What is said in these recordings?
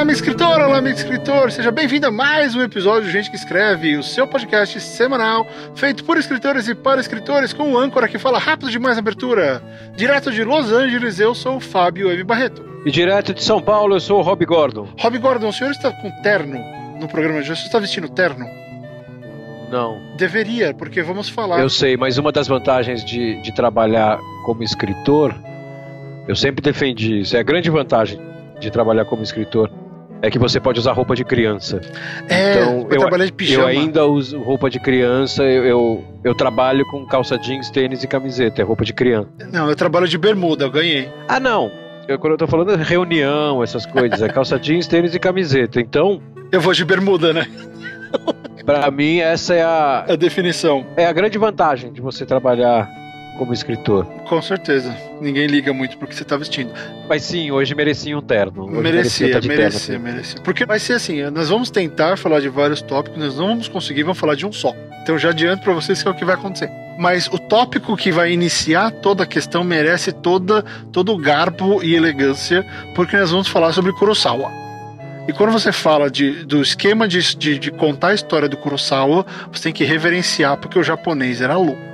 Olá, minha escritora, olá, meu escritor, seja bem-vindo a mais um episódio de Gente que Escreve, o seu podcast semanal, feito por escritores e para escritores, com o âncora que fala rápido demais na abertura. Direto de Los Angeles, eu sou o Fábio M. Barreto. E direto de São Paulo, eu sou o Rob Gordon. Rob Gordon, o senhor está com terno no programa de hoje? Você está vestindo terno? Não. Deveria, porque vamos falar. Eu sei, mas uma das vantagens de, de trabalhar como escritor, eu sempre defendi isso, é a grande vantagem de trabalhar como escritor, é que você pode usar roupa de criança. É, então, eu, trabalhar de pijama. eu ainda uso roupa de criança, eu, eu, eu trabalho com calça jeans, tênis e camiseta, é roupa de criança. Não, eu trabalho de bermuda, eu ganhei. Ah, não. Eu, quando eu tô falando reunião, essas coisas, é calça jeans, tênis e camiseta. Então, Eu vou de bermuda, né? pra mim, essa é a, A definição. é a grande vantagem de você trabalhar como escritor. Com certeza. Ninguém liga muito pro que você tá vestindo. Mas sim, hoje merecia um terno. Hoje Merecia, tá de terno, merecia, merecia. Porque vai ser assim, nós vamos tentar falar de vários tópicos, nós não vamos conseguir, vamos falar de um só. Então já adianto pra vocês que é o que vai acontecer. Mas o tópico que vai iniciar toda a questão merece toda, todo o garbo e elegância, porque nós vamos falar sobre Kurosawa. E quando você fala de, do esquema de, de, de contar a história do Kurosawa, você tem que reverenciar, porque o japonês era louco.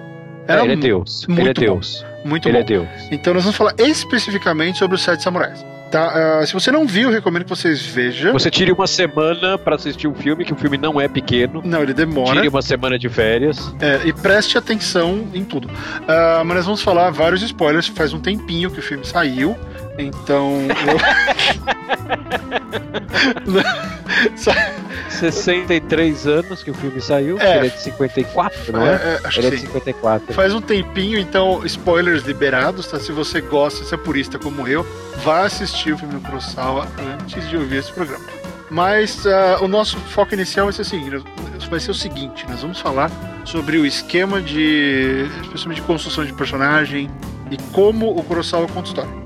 É, ele é Deus. muito Ele é bom. Deus. Muito Ele bom. é Deus. Então nós vamos falar especificamente sobre os Sete Samurais. Tá? Ah, se você não viu, recomendo que vocês vejam. Você tire uma semana pra assistir um filme, que o filme não é pequeno. Não, ele demora. Tire uma semana de férias. É, e preste atenção em tudo. Ah, mas nós vamos falar vários spoilers. Faz um tempinho que o filme saiu. Então. eu- Sa- 63 anos que o filme saiu. É. Ele é de 54, não é? É, é, acho Ele é que de sim. 54. Faz um tempinho, então, spoilers liberados, tá? Se você gosta, se é purista como eu, vá assistir o filme do Kurosawa antes de ouvir esse programa. Mas ah, o nosso foco inicial vai ser, o seguinte, vai ser o seguinte: nós vamos falar sobre o esquema de. especialmente de construção de personagem e como o Kurosawa conta história.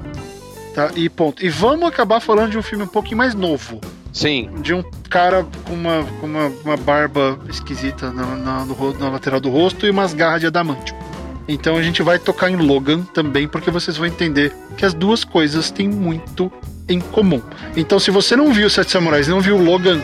Tá? E ponto. E vamos acabar falando de um filme um pouquinho mais novo. Sim. De um cara com uma, com uma, uma barba esquisita na, na, no na lateral do rosto e umas garras de adamantium. Então a gente vai tocar em Logan também, porque vocês vão entender que as duas coisas têm muito em comum. Então, se você não viu Sete Samurais, não viu Logan,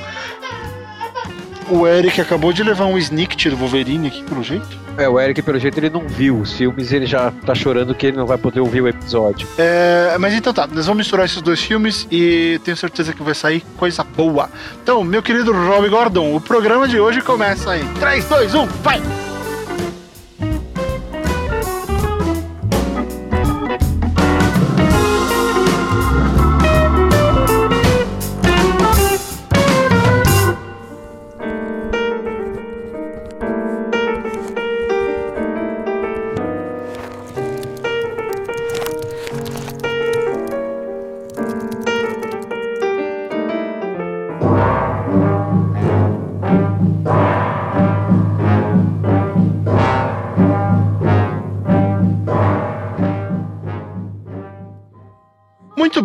o Eric acabou de levar um sneak do Wolverine aqui, pelo jeito. É, o Eric, pelo jeito, ele não viu os filmes ele já tá chorando que ele não vai poder ouvir o episódio. É, mas então tá, nós vamos misturar esses dois filmes e tenho certeza que vai sair coisa boa. Então, meu querido Rob Gordon, o programa de hoje começa em 3, 2, 1, vai!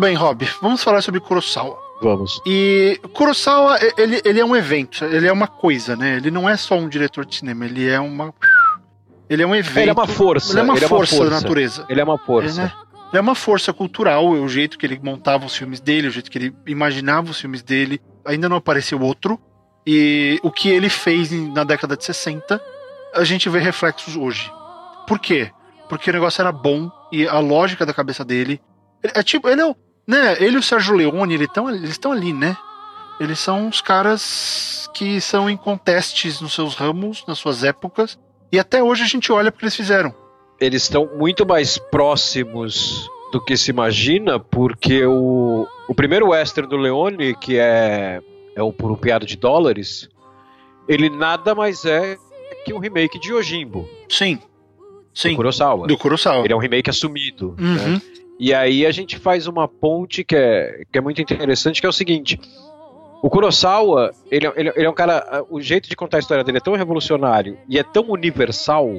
Bem, Rob, vamos falar sobre Kurosawa. Vamos. E Kurosawa, ele, ele é um evento, ele é uma coisa, né? Ele não é só um diretor de cinema, ele é uma. Ele é um evento. Ele é uma força. Ele é uma ele força da natureza. Ele é uma força. Ele, né? Ele é uma força cultural, o jeito que ele montava os filmes dele, o jeito que ele imaginava os filmes dele. Ainda não apareceu outro. E o que ele fez na década de 60, a gente vê reflexos hoje. Por quê? Porque o negócio era bom e a lógica da cabeça dele. ele- É tipo, ele é o. Né, ele e o Sérgio Leone, ele tão, eles estão ali, né? Eles são os caras que são incontestes nos seus ramos, nas suas épocas. E até hoje a gente olha porque eles fizeram. Eles estão muito mais próximos do que se imagina, porque o, o primeiro western do Leone, que é, é o Por um Piado de Dólares, ele nada mais é que um remake de Yojimbo, Sim. do Sim. Kurosawa. Do Kurosawa. Ele é um remake assumido. né? E aí a gente faz uma ponte que é, que é muito interessante, que é o seguinte. O Kurosawa, ele, é- ele, é- ele é um cara. O jeito de contar a história dele é tão revolucionário e é tão universal.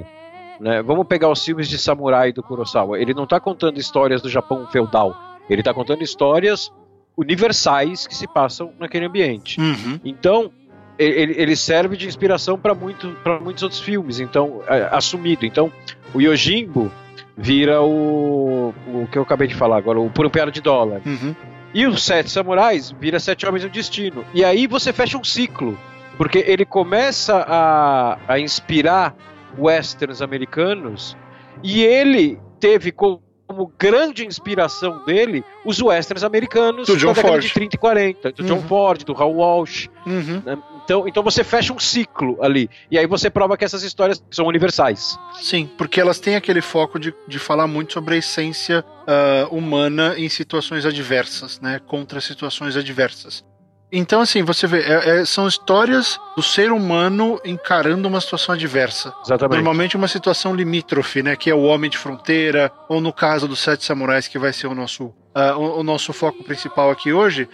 Né? Vamos pegar os filmes de samurai do Kurosawa. Ele não está contando histórias do Japão feudal. Ele está contando histórias universais que se passam naquele ambiente. Uhum. Então, ele, ele serve de inspiração para muito, pra muitos outros filmes, então, é, assumido. Então, o Yojimbo vira o, o que eu acabei de falar agora, o Por um Piano de Dólar. Uhum. E os Sete Samurais vira Sete Homens e um Destino. E aí você fecha um ciclo. Porque ele começa a, a inspirar westerns americanos e ele teve como grande inspiração dele os westerns americanos do John da década Ford. de 30 e 40, do John Uhum. Ford, do Hal Walsh. Uhum. né? Então, então você fecha um ciclo ali. E aí você prova que essas histórias são universais. Sim, porque elas têm aquele foco de, de falar muito sobre a essência ah, humana em situações adversas, né? Contra situações adversas. Então, assim, você vê, é- é- são histórias do ser humano encarando uma situação adversa. Exatamente. Normalmente uma situação limítrofe, né? Que é o homem de fronteira, ou no caso dos Sete Samurais, que vai ser o nosso, ah, o, o nosso foco principal aqui hoje,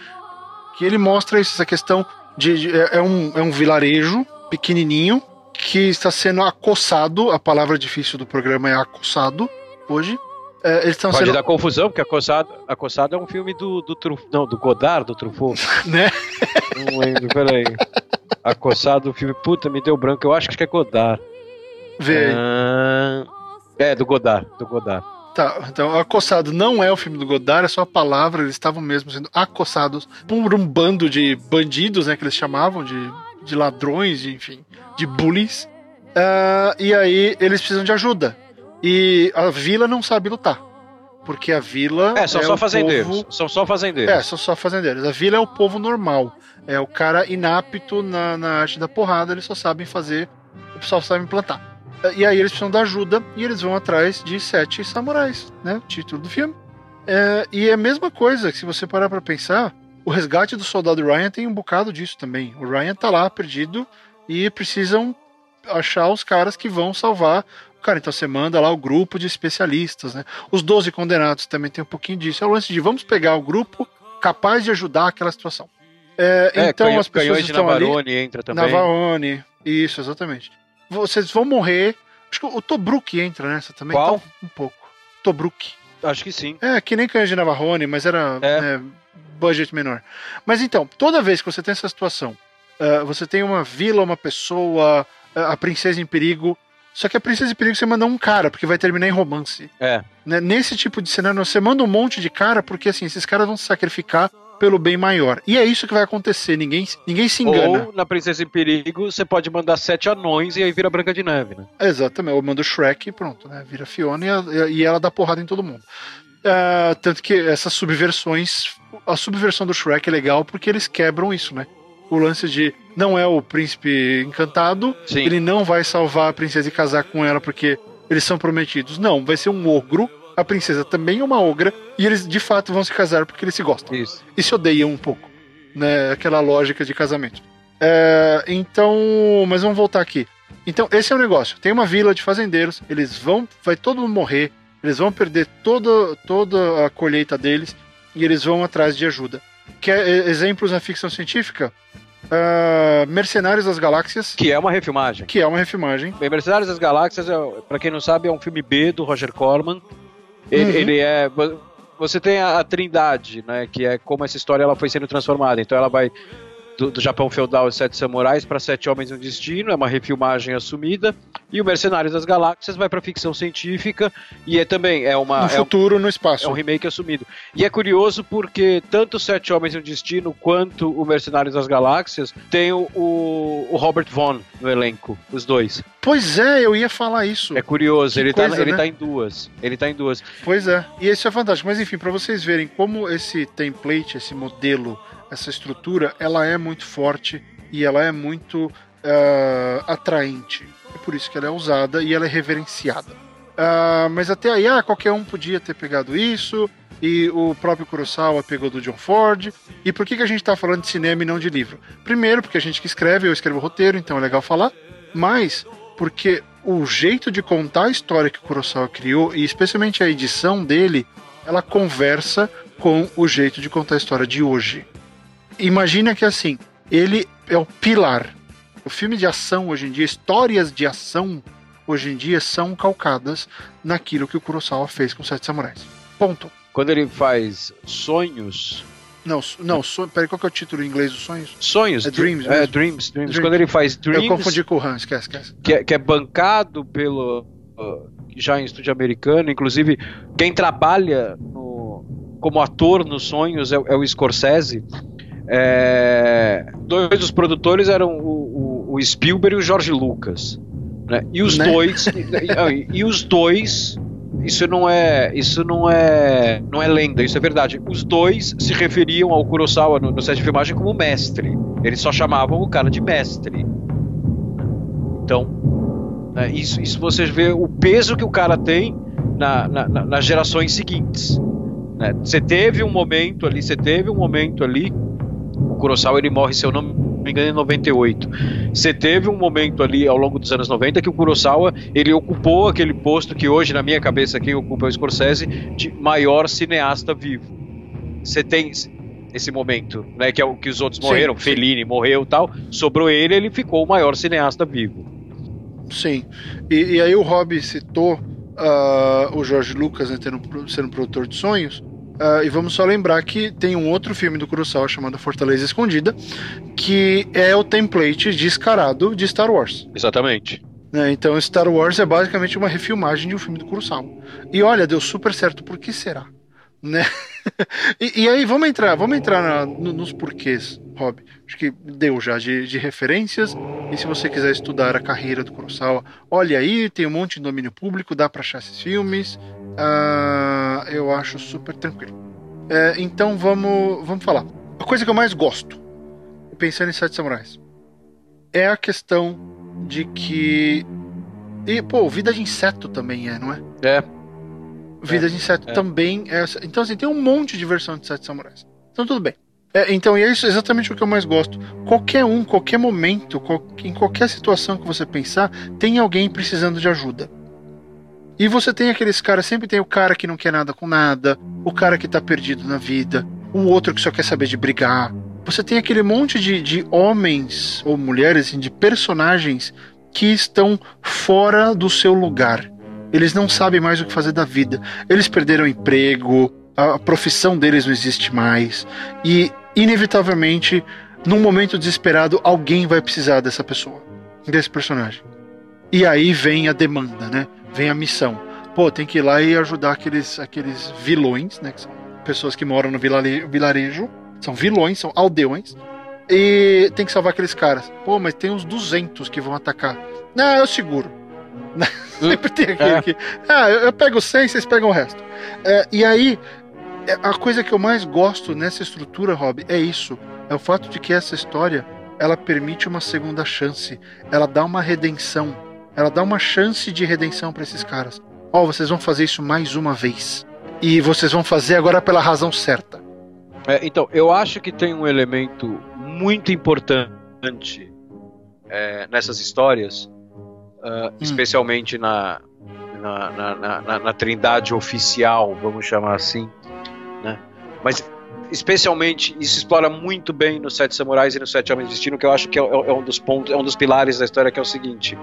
que ele mostra isso, essa questão de. de- é, é um, é um vilarejo pequenininho que está sendo acossado. A palavra difícil do programa é acossado hoje. É, eles estão Pode sendo. dar confusão, porque Acossado, Acossado é um filme do, do Truf, não, do Godard, do Truffaut. Né? Não lembro, peraí. Acossado, o filme, puta, me deu branco, eu acho que é Godard. Vê. Ah, é, do Godard, do Godard. Tá, então, acossado não é o filme do Godard, é só a palavra, eles estavam mesmo sendo acossados por um bando de bandidos, né, que eles chamavam de, de ladrões, de, enfim, de bullies. Ah, e aí eles precisam de ajuda. E a vila não sabe lutar. Porque a vila. É, são é só o fazendeiros. povo- São só fazendeiros. É, são só fazendeiros. A vila é o povo normal. É o cara inapto na, na arte da porrada, eles só sabem fazer, só sabem plantar. E aí eles precisam da ajuda e eles vão atrás de sete samurais, né? Título do filme. É, e é a mesma coisa, que se você parar pra pensar, o resgate do soldado Ryan tem um bocado disso também. O Ryan tá lá perdido e precisam achar os caras que vão salvar o cara. Então você manda lá o grupo de especialistas, né? Os 12 condenados também tem um pouquinho disso. É o lance de vamos pegar o grupo capaz de ajudar aquela situação. É, É, então canhão- as pessoas estão ali. Navarone entra também. Navarone, isso, exatamente. Vocês vão morrer. Acho que o Tobruk entra nessa também. Qual? então, um pouco. Tobruk. Acho que sim. É, que nem canhões de Navarone, mas era É. né, budget menor. Mas então, toda vez que você tem essa situação, ah, você tem uma vila, uma pessoa, ah, a princesa em perigo. Só que a princesa em perigo você manda um cara, porque vai terminar em romance. É. Né? Nesse tipo de cenário, você manda um monte de cara, porque assim, esses caras vão se sacrificar pelo bem maior. E é isso que vai acontecer, ninguém, ninguém se engana. Ou na Princesa em Perigo, você pode mandar sete anões e aí vira Branca de Neve, né? Exatamente, eu mando o Shrek e pronto, né? Vira Fiona e, a- e ela dá porrada em todo mundo. Ah, tanto que essas subversões, a subversão do Shrek é legal porque eles quebram isso, né? O lance de não é o príncipe encantado, Sim. ele não vai salvar a princesa e casar com ela porque eles são prometidos. Não, vai ser um ogro, a princesa também é uma ogra, e eles de fato vão se casar porque eles se gostam Isso. e se odeiam um pouco, né? Aquela lógica de casamento. É, então, mas vamos voltar aqui. Então, esse é o negócio. Tem uma vila de fazendeiros, eles vão, vai todo mundo morrer, eles vão perder toda, toda a colheita deles e eles vão atrás de ajuda. Quer exemplos na ficção científica? Ah, Mercenários das Galáxias, Que é uma refilmagem. que é uma refilmagem. Bem, Mercenários das Galáxias, é, pra quem não sabe, é um filme B do Roger Corman. Ele, Uhum. ele é. vo- Você tem a, a Trindade, né? Que é como essa história ela foi sendo transformada. Então ela vai do, do Japão feudal e Sete Samurais para Sete Homens e um Destino, é uma refilmagem assumida. E o Mercenários das Galáxias vai para ficção científica e é também é uma No é um- futuro, no é espaço. um remake assumido. E é curioso porque tanto Sete Homens e um Destino quanto o Mercenários das Galáxias tem o, o, o Robert Vaughn no elenco, os dois. Pois é, eu ia falar isso. É curioso, Que ele, coisa, tá, ele né? tá em duas. Ele tá em duas. Pois é, e isso é fantástico. Mas enfim, para vocês verem como esse template, esse modelo, essa estrutura, ela é muito forte e ela é muito ah, atraente. É por isso que ela é usada e ela é reverenciada. Ah, mas até aí, ah, qualquer um podia ter pegado isso, e o próprio Kurosawa pegou do John Ford. E por que, que a gente tá falando de cinema e não de livro? Primeiro, porque a gente que escreve, eu escrevo roteiro, então é legal falar. Mas porque o jeito de contar a história que o Kurosawa criou, e especialmente a edição dele, ela conversa com o jeito de contar a história de hoje. Imagina que assim, ele é o pilar. O filme de ação hoje em dia, histórias de ação hoje em dia são calcadas naquilo que o Kurosawa fez com Sete Samurais. Ponto. Quando ele faz sonhos. Não, não, so, peraí, qual que é o título em inglês dos sonhos? Sonhos? É Dreams É, mesmo. Dreams, Dreams. Quando ele faz Dreams, Eu confundi com o Han, esquece, esquece. que, é, que é bancado pelo. já em estúdio americano, inclusive quem trabalha no, como ator nos sonhos é, é o Scorsese. É, dois dos produtores eram o, o, o, Spielberg e o George Lucas. Né? E os né? dois. e, e, os dois. Isso não é. Isso não é. Não é lenda, isso é verdade. Os dois se referiam ao Kurosawa no, no set de filmagem como mestre. Eles só chamavam o cara de mestre. Então, né, isso, isso você vê o peso que o cara tem na, na, na, nas gerações seguintes. Né? Você teve um momento ali, você teve um momento ali. Kurosawa ele morre, se eu não me engano, em 98. Você teve um momento ali ao longo dos anos 90 que o Kurosawa ele ocupou aquele posto que hoje, na minha cabeça, quem ocupa é o Scorsese, de maior cineasta vivo. Você tem esse momento, né? Que é o que os outros morreram, sim, Fellini sim. morreu tal. Sobrou ele, ele ficou o maior cineasta vivo. Sim. E, e aí o Rob citou uh, o Jorge Lucas né, tendo, sendo produtor de sonhos. Uh, e vamos só lembrar que tem um outro filme do Kurosawa chamado Fortaleza Escondida, que é o template descarado de Star Wars. Exatamente. Né, então Star Wars é basicamente uma refilmagem de um filme do Kurosawa. E olha, deu super certo, por que será? Né? e, e, aí vamos entrar, vamos entrar na, no, nos porquês, Rob. Acho que deu já de, de, referências. E se você quiser estudar a carreira do Kurosawa, olha aí, tem um monte de domínio público, dá para achar esses filmes. Uh, eu acho super tranquilo. É, então vamos, vamos falar. A coisa que eu mais gosto, pensando em Sete Samurais, é a questão de que. E, pô, vida de inseto também é, não é? É. Vida é, de Inseto é. também é. Então, assim, tem um monte de versão de Sete Samurais. Então, tudo bem. É, então, e é isso exatamente o que eu mais gosto. Qualquer um, qualquer momento, em qualquer situação que você pensar, tem alguém precisando de ajuda. E você tem aqueles caras, sempre tem o cara que não quer nada com nada, o cara que tá perdido na vida, o outro que só quer saber de brigar. Você tem aquele monte de, de homens ou mulheres, assim, de personagens que estão fora do seu lugar. Eles não sabem mais o que fazer da vida. Eles perderam emprego, a profissão deles não existe mais. E, inevitavelmente, num momento desesperado, alguém vai precisar dessa pessoa, desse personagem. E aí vem a demanda, né? Vem a missão. Pô, tem que ir lá e ajudar aqueles, aqueles vilões, né? Que são pessoas que moram no vilarejo. São vilões, são aldeões. E tem que salvar aqueles caras. Pô, mas tem uns 200 que vão atacar. Não, eu seguro. Sempre tem aquele é. que. Ah, eu pego 100, vocês pegam o resto. É, e aí, é, a coisa que eu mais gosto nessa estrutura, Rob, é isso. É o fato de que essa história ela permite uma segunda chance. Ela dá uma redenção. Ela dá uma chance de redenção para esses caras. Ó, oh, vocês vão fazer isso mais uma vez. E vocês vão fazer agora pela razão certa. É, então, eu acho que tem um elemento muito importante é, nessas histórias uh, especialmente na na, na, na, na, trindade oficial, vamos chamar assim, né? Mas especialmente isso explora muito bem no Sete Samurais e no Sete Homens de Destino, que eu acho que é, é, um dos pontos, é um dos pilares da história, que é o seguinte: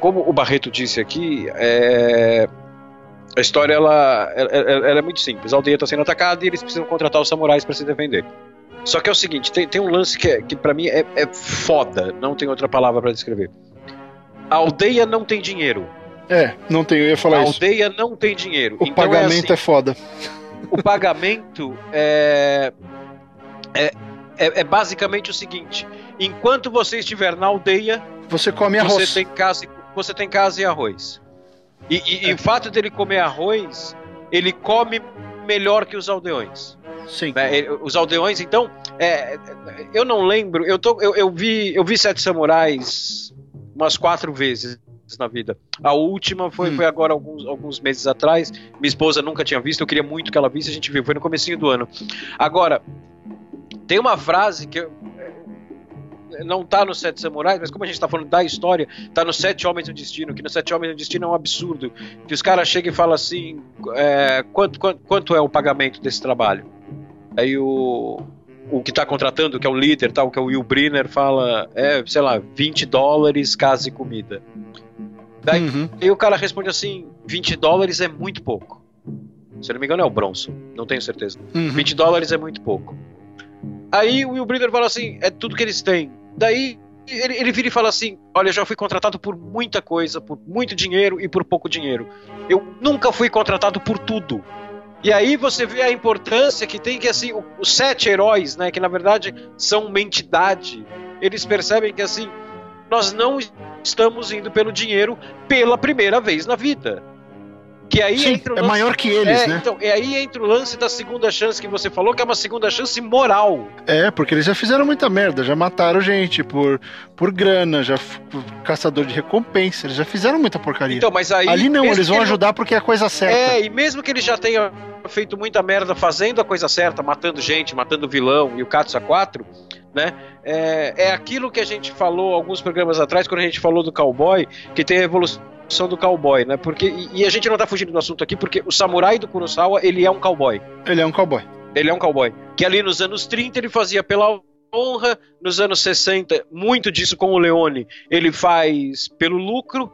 como o Barreto disse aqui, é, a história ela, ela, ela, é muito simples. A aldeia está sendo atacada e eles precisam contratar os samurais para se defender. Só que é o seguinte, tem, tem um lance que, é, que para mim é, é foda, não tem outra palavra para descrever a aldeia não tem dinheiro. É, não tem, eu ia falar a isso. A aldeia não tem dinheiro. O então pagamento é, assim, é, foda. O pagamento é, é, é, é, basicamente o seguinte: enquanto você estiver na aldeia, você come arroz. Você tem casa, você tem casa e arroz. E, e, é. e o fato dele comer arroz, ele come melhor que os aldeões. Sim. Né? Os aldeões, então, é, eu não lembro. Eu, tô, eu, eu, vi, eu vi Sete Samurais umas quatro vezes na vida. A última foi, hum. foi agora alguns, alguns meses atrás. Minha esposa nunca tinha visto, eu queria muito que ela visse, a gente viu, foi no comecinho do ano. Agora, tem uma frase que eu, é, não tá no Sete Samurais, mas como a gente tá falando da história, tá no Sete Homens do Destino, que no Sete Homens do Destino é um absurdo. Que os caras chegam e falam assim: é, quanto, quanto, quanto é o pagamento desse trabalho? Aí o, o que está contratando, que é o líder, tal, que é o Will Briner, fala, é, sei lá, 20 dólares, casa e comida. Daí uhum. o cara responde assim: 20 dólares é muito pouco. Se não me engano, é o Bronson, não tenho certeza. Uhum. 20 dólares é muito pouco. Aí o Will Briner fala assim: é tudo que eles têm. Daí ele, ele vira e fala assim: Olha, já fui contratado por muita coisa, por muito dinheiro e por pouco dinheiro. Eu nunca fui contratado por tudo. E aí você vê a importância que tem que assim, os sete heróis, né, que na verdade são uma entidade, eles percebem que assim, nós não estamos indo pelo dinheiro pela primeira vez na vida. Que aí Sim, entra é lance, maior que eles, é, né? Então, e aí entra o lance da segunda chance que você falou, que é uma segunda chance moral. É, porque eles já fizeram muita merda, já mataram gente por, por grana, já f- caçador de recompensa, eles já fizeram muita porcaria. Então, mas aí Ali não, eles vão ele- ajudar porque é a coisa certa. É, e mesmo que ele já tenha feito muita merda fazendo a coisa certa, matando gente, matando vilão e o Katsu 4, né? É, é aquilo que a gente falou alguns programas atrás, quando a gente falou do cowboy, que tem a evolução do cowboy, né? Porque, e, e a gente não tá fugindo do assunto aqui, porque o samurai do Kurosawa, ele é um cowboy. Ele é um cowboy. Ele é um cowboy. Que ali nos anos 30 ele fazia pela honra, nos anos 60, muito disso com o Leone, ele faz pelo lucro,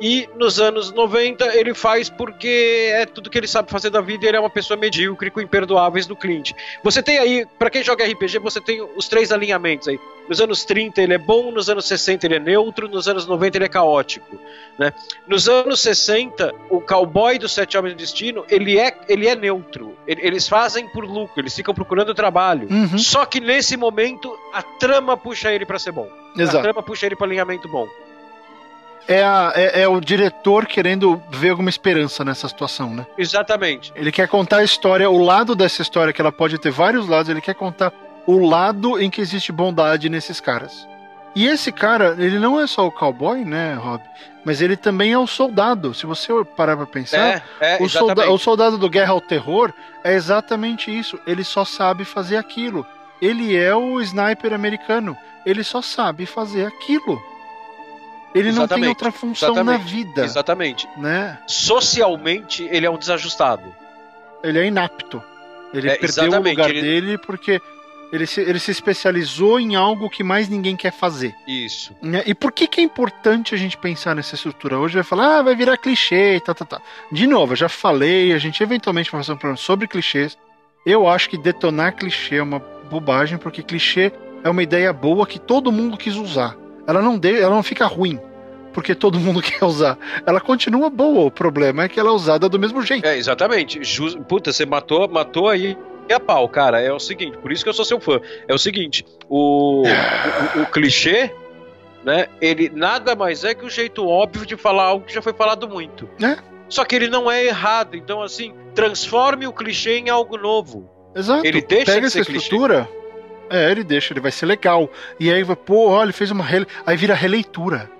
e nos anos 90 ele faz porque é tudo que ele sabe fazer da vida e ele é uma pessoa medíocre com imperdoáveis do Clint. Você tem aí, pra quem joga RPG, você tem os três alinhamentos aí. Nos anos 30 ele é bom, nos anos 60 ele é neutro, nos anos 90 ele é caótico. Né? Nos anos 60, o cowboy dos Sete Homens do Destino, ele é, ele é neutro. Ele- Eles fazem por lucro, eles ficam procurando trabalho. Uhum, Só que nesse momento, a trama puxa ele pra ser bom. A exato. trama puxa ele pra alinhamento bom. É, a- é- é o diretor querendo ver alguma esperança nessa situação, né? Exatamente. Ele quer contar a história, o lado dessa história, que ela pode ter vários lados, ele quer contar o lado em que existe bondade nesses caras. E esse cara, ele não é só o cowboy, né, Rob? Mas ele também é o soldado. Se você parar pra pensar, É, é, o, solda- o soldado do Guerra ao Terror é exatamente isso. Ele só sabe fazer aquilo. Ele é o sniper americano. Ele só sabe fazer aquilo. Ele não tem Exatamente, outra função na exatamente, vida, Exatamente. né? Socialmente, ele é um desajustado. Ele é inapto. Ele É, perdeu o exatamente, lugar ele- dele porque ele se, ele se especializou em algo que mais ninguém quer fazer. Isso. né? E por que, que é importante a gente pensar nessa estrutura? Hoje vai falar, ah, vai virar clichê e tal, tal, tal. De novo, eu já falei, a gente eventualmente vai fazer um programa sobre clichês. Eu acho que detonar clichê é uma bobagem, porque clichê é uma ideia boa que todo mundo quis usar. Ela não, de, ela não fica ruim, porque todo mundo quer usar. Ela continua boa, o problema é que ela é usada do mesmo jeito. É, exatamente. Jus- Puta, você matou, matou aí a pau, cara. É o seguinte, por isso que eu sou seu fã. É o seguinte, o, o, o clichê, né, ele nada mais é que o jeito óbvio de falar algo que já foi falado muito. É. Só que ele não é errado. Então, assim, transforme o clichê em algo novo. Exato. Ele deixa Pega de essa ser clichê. É, ele deixa, ele vai ser legal. E aí vai, pô, olha, ele fez uma rele... Aí vira releitura.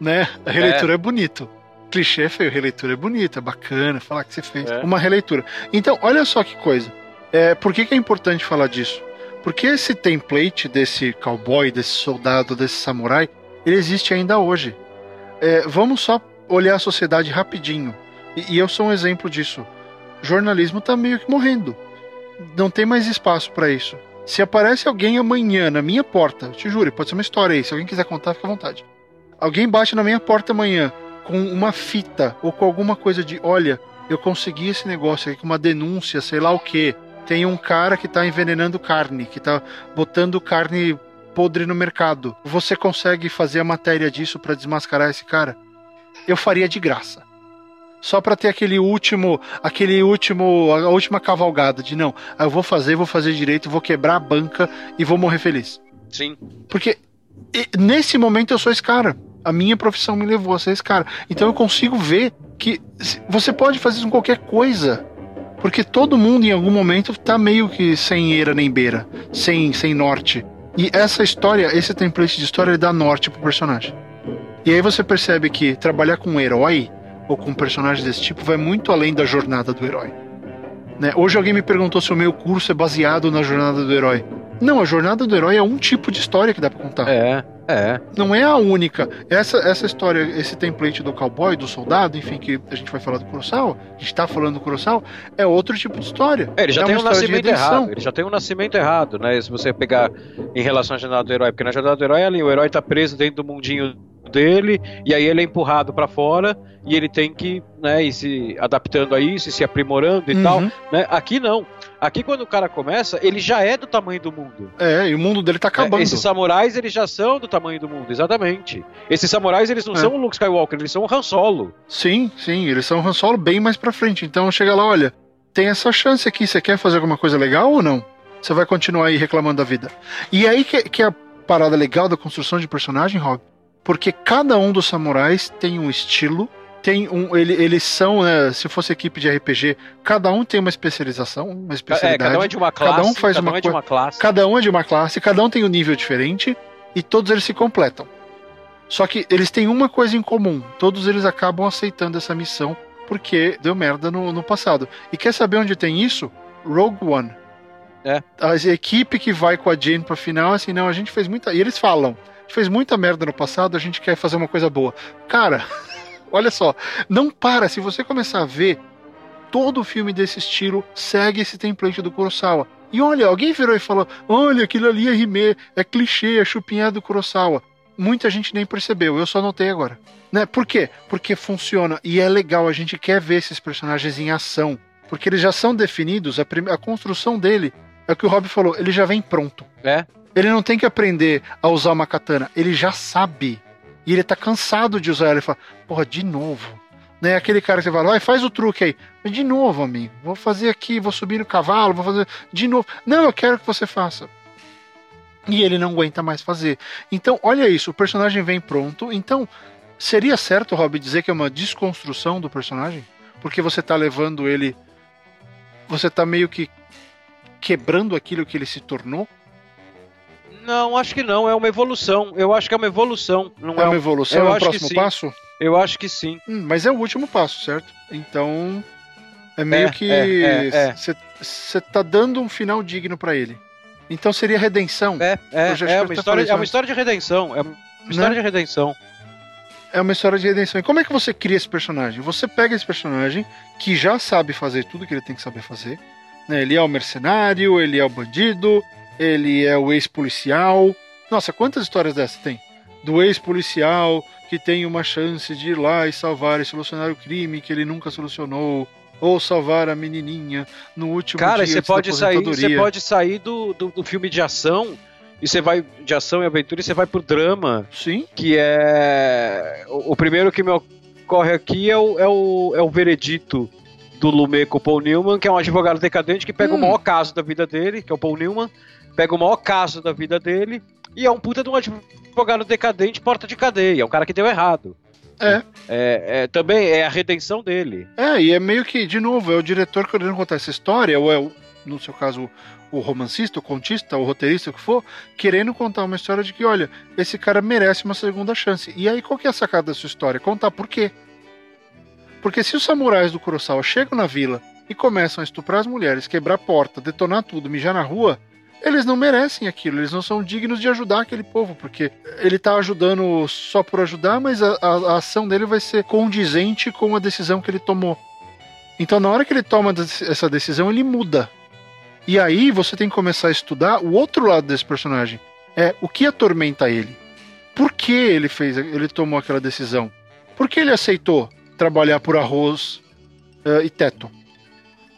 Né? A releitura é, bonito. Clichê é feio, releitura é bonita, é bacana, falar que você fez. É. Uma releitura. Então, olha só que coisa. É, por que, que é importante falar disso? Porque esse template desse cowboy, desse soldado, desse samurai, ele existe ainda hoje. É, vamos só olhar a sociedade rapidinho. E, e eu sou um exemplo disso. O jornalismo tá meio que morrendo. Não tem mais espaço para isso. Se aparece alguém amanhã na minha porta, te juro, pode ser uma história aí, se alguém quiser contar, fica à vontade. Alguém bate na minha porta amanhã com uma fita ou com alguma coisa de, olha, eu consegui esse negócio aqui com uma denúncia, sei lá o que. Tem um cara que tá envenenando carne, que tá botando carne podre no mercado. Você consegue fazer a matéria disso para desmascarar esse cara? Eu faria de graça. Só para ter aquele último, aquele último, a última cavalgada de não, ah, eu vou fazer, vou fazer direito, vou quebrar a banca e vou morrer feliz. Sim. Porque nesse momento eu sou esse cara. A minha profissão me levou a ser esse cara. Então eu consigo ver que você pode fazer isso com qualquer coisa. Porque todo mundo em algum momento tá meio que sem eira nem beira, sem, sem norte. E essa história, esse template de história, ele dá norte pro personagem. E aí você percebe que trabalhar com um herói ou com um personagem desse tipo vai muito além da jornada do herói. Né? Hoje alguém me perguntou se o meu curso é baseado na jornada do herói. Não, a jornada do herói é um tipo de história que dá pra contar. É, é. Não é a única. Essa, essa história, esse template do cowboy, do soldado, enfim, que a gente vai falar do Kurosawa, a gente tá falando do Kurosawa, é outro tipo de história. É, ele já é tem um nascimento errado. Ele já tem um nascimento errado, né? Se você pegar em relação à jornada do herói, porque na jornada do herói ali, o herói tá preso dentro do mundinho dele, e aí ele é empurrado pra fora e ele tem que, né, ir se adaptando a isso, e se aprimorando e Uhum. tal, né? Aqui não. Aqui quando o cara começa, ele já é do tamanho do mundo. É, e o mundo dele tá né? acabando. Esses samurais, eles já são do tamanho do mundo, exatamente. Esses samurais, eles não É. são o Luke Skywalker, eles são o Han Solo. Sim, sim, eles são Han Solo bem mais pra frente. Então chega lá, olha, tem essa chance aqui, você quer fazer alguma coisa legal ou não? Você vai continuar aí reclamando da vida. E aí que, que é a parada legal da construção de personagem, Rob, porque cada um dos samurais tem um estilo, tem um, ele, eles são, né, se fosse equipe de RPG, cada um tem uma especialização, uma especialidade. É, cada um é de uma classe. Cada um faz uma, um é de uma classe. Cada um é de uma classe, cada um tem um nível diferente e todos eles se completam. Só que eles têm uma coisa em comum: todos eles acabam aceitando essa missão porque deu merda no, no passado. E quer saber onde tem isso? Rogue One. É. A equipe que vai com a Jane pra final, assim, não, a gente fez muita. E eles falam: fez muita merda no passado, a gente quer fazer uma coisa boa. Cara, olha só, não para. Se você começar a ver, todo filme desse estilo segue esse template do Kurosawa. E olha, alguém virou e falou: olha, aquilo ali é rimê, é clichê, é chupinhada do Kurosawa. Muita gente nem percebeu, eu só notei agora. Né? Por quê? Porque funciona e é legal, a gente quer ver esses personagens em ação. Porque eles já são definidos, a, a construção dele é o que o Rob falou, ele já vem pronto. É. Ele não tem que aprender a usar uma katana, ele já sabe. E ele tá cansado de usar ela. Ele fala, porra, de novo. Né? Aquele cara que você fala, vai, faz o truque aí. Mas de novo, amigo, vou fazer aqui, vou subir no cavalo, vou fazer de novo. Não, eu quero que você faça. E ele não aguenta mais fazer. Então, olha isso, o personagem vem pronto. Então, seria certo, Rob, dizer que é uma desconstrução do personagem? Porque você tá levando ele. Você tá meio que quebrando aquilo que ele se tornou? Não, acho que não. É uma evolução. Eu acho que é uma evolução. Não é, é uma evolução? eu É que próximo passo? Eu acho que sim. Hum, mas é o último passo, certo? Então. É meio É, que. é, é, é. Você tá dando um final digno pra ele. Então seria redenção. É, é, é, uma história, é uma história de redenção. É uma história Né? de redenção. É uma história de redenção. E como é que você cria esse personagem? Você pega esse personagem que já sabe fazer tudo que ele tem que saber fazer. né? Ele é o mercenário, ele é o bandido, ele é o ex-policial. Nossa, quantas histórias dessas tem? Do ex-policial que tem uma chance de ir lá e salvar e solucionar o crime que ele nunca solucionou. Ou salvar a menininha no último Cara, dia você pode sair, você pode sair do, do, do filme de ação e você vai de ação e aventura e você vai pro drama, Sim, que é o, o primeiro que me ocorre aqui é o, é o, é o veredito do Lumet com o Paul Newman, que é um advogado decadente que pega Hum. o maior caso da vida dele, que é o Paul Newman, pega o maior caso da vida dele e é um puta de um advogado decadente porta de cadeia, é um cara que deu errado. É. É, é, também é a redenção dele. É, e é meio que, de novo, é o diretor querendo contar essa história, ou é, o, no seu caso, o romancista, o contista, o roteirista, o que for, querendo contar uma história de que, olha, esse cara merece uma segunda chance. E aí, qual que é a sacada da sua história? Contar por quê. Porque se os samurais do Kurosawa chegam na vila e começam a estuprar as mulheres, quebrar a porta, detonar tudo, mijar na rua, eles não merecem aquilo, eles não são dignos de ajudar aquele povo, porque ele tá ajudando só por ajudar, mas a, a- a ação dele vai ser condizente com a decisão que ele tomou. Então, na hora que ele toma essa decisão, ele muda. E aí você tem que começar a estudar o outro lado desse personagem. É o que atormenta ele. Por que ele fez, ele tomou aquela decisão? Por que ele aceitou trabalhar por arroz eh, e teto?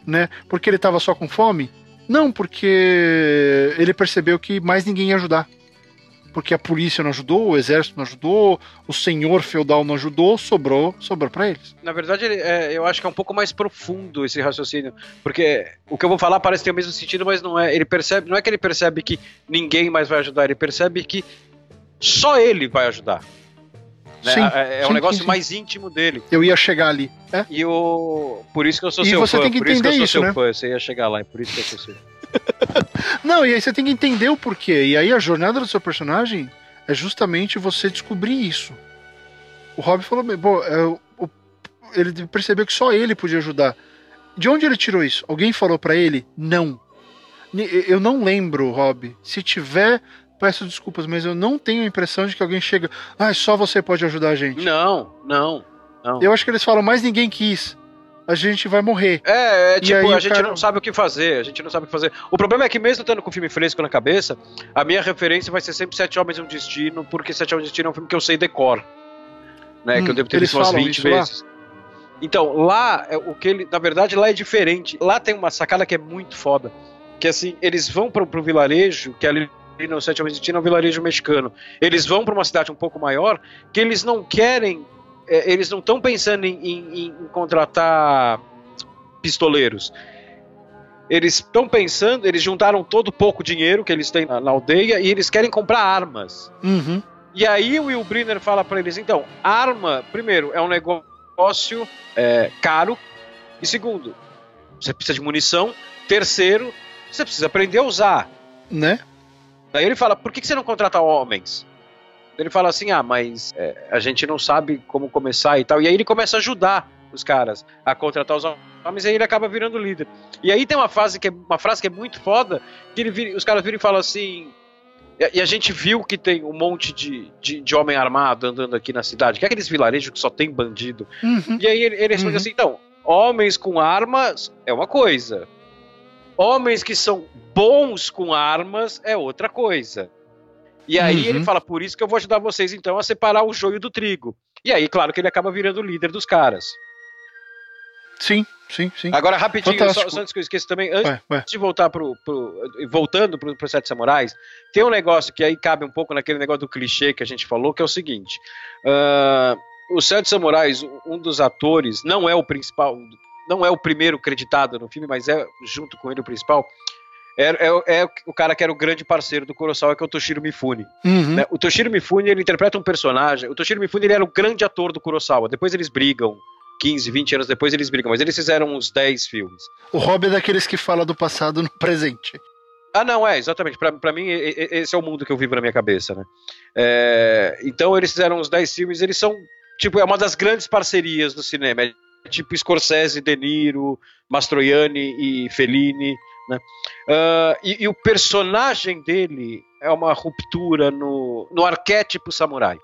Né? Porque ele estava só com fome? Não, porque ele percebeu que mais ninguém ia ajudar. Porque a polícia não ajudou, o exército não ajudou, o senhor feudal não ajudou, sobrou, sobrou para eles. Na verdade, é, eu acho que é um pouco mais profundo esse raciocínio. Porque o que eu vou falar parece ter o mesmo sentido, mas não é. Ele percebe, não é que ele percebe que ninguém mais vai ajudar, ele percebe que só ele vai ajudar. Né? Sim, é é um sim, negócio sim, mais íntimo dele. Eu ia chegar ali. É? E o. Por isso que eu sou E seu você fã. tem que por isso que eu entender sou isso, seu né? fã. Você ia chegar lá, e por isso que eu sou seu. Não, e aí você tem que entender o porquê. E aí a jornada do seu personagem é justamente você descobrir isso. O Rob falou bem, pô, é, ele percebeu que só ele podia ajudar. De onde ele tirou isso? Alguém falou pra ele? Não. Eu não lembro, Rob. Se tiver, peço desculpas, mas eu não tenho a impressão de que alguém chega. Ah, só você pode ajudar a gente. Não, não, não. Eu acho que eles falam, mas ninguém quis. A gente vai morrer. É, é tipo, aí a o gente cara- não sabe o que fazer, a gente não sabe o que fazer. O problema é que mesmo estando com o filme fresco na cabeça, a minha referência vai ser sempre Sete Homens e um Destino, porque Sete Homens e um Destino é um filme que eu sei decor. Né, Hum, que eu devo ter visto umas falam 20 isso lá? vezes. Então, lá, é o que ele, na verdade, lá é diferente. Lá tem uma sacada que é muito foda. Que assim, eles vão pro, pro vilarejo, que é ali no Sete Homens e um Destino é um vilarejo mexicano. Eles vão para uma cidade um pouco maior, que eles não querem, é, eles não estão pensando em- em- em contratar pistoleiros. eles estão pensando, eles juntaram todo o pouco dinheiro que eles têm na, na aldeia e eles querem comprar armas. Uhum. E aí o Will Brynner fala para eles, então, arma, primeiro, é um negócio é, caro, e segundo, você precisa de munição, terceiro, você precisa aprender a usar. Né? Daí ele fala, por que você não contrata homens? Ele fala assim, ah, mas é, a gente não sabe como começar e tal. E aí ele começa a ajudar os caras a contratar os homens e aí ele acaba virando líder. E aí tem uma frase que é, uma frase que é muito foda, que ele vira, os caras viram e falam assim, e a gente viu que tem um monte de, de, de, homem armado andando aqui na cidade, que é aqueles vilarejos que só tem bandido. Uhum. E aí ele, ele responde uhum. assim: então, homens com armas é uma coisa. Homens que são bons com armas é outra coisa. E aí uhum. ele fala: por isso que eu vou ajudar vocês então a separar o joio do trigo. E aí, claro que ele acaba virando o líder dos caras. Sim, sim, sim. Agora, rapidinho, só, só, antes que eu esqueça também, antes ué, ué. de voltar pro, pro. Voltando pro, pro Sete Samurais, tem um negócio que aí cabe um pouco naquele negócio do clichê que a gente falou, que é o seguinte. Uh, o Sete Samurais, um dos atores, não é o principal, não é o primeiro creditado no filme, mas é junto com ele o principal. É, é, é, o cara que era o grande parceiro do Kurosawa, que é o Toshiro Mifune. Uhum. Né? O Toshiro Mifune, ele interpreta um personagem. O Toshiro Mifune, ele era o grande ator do Kurosawa. Depois eles brigam 15, 20 anos depois eles brigam, mas eles fizeram uns 10 filmes. O Rob é daqueles que fala do passado no presente. Ah, não, é, exatamente. Para mim, esse é o mundo que eu vivo na minha cabeça, né? É, então, eles fizeram uns 10 filmes, eles são, tipo, é uma das grandes parcerias do cinema. É tipo Scorsese, De Niro, Mastroianni e Fellini, né? Uh, e, e, o personagem dele é uma ruptura no, no arquétipo samurai.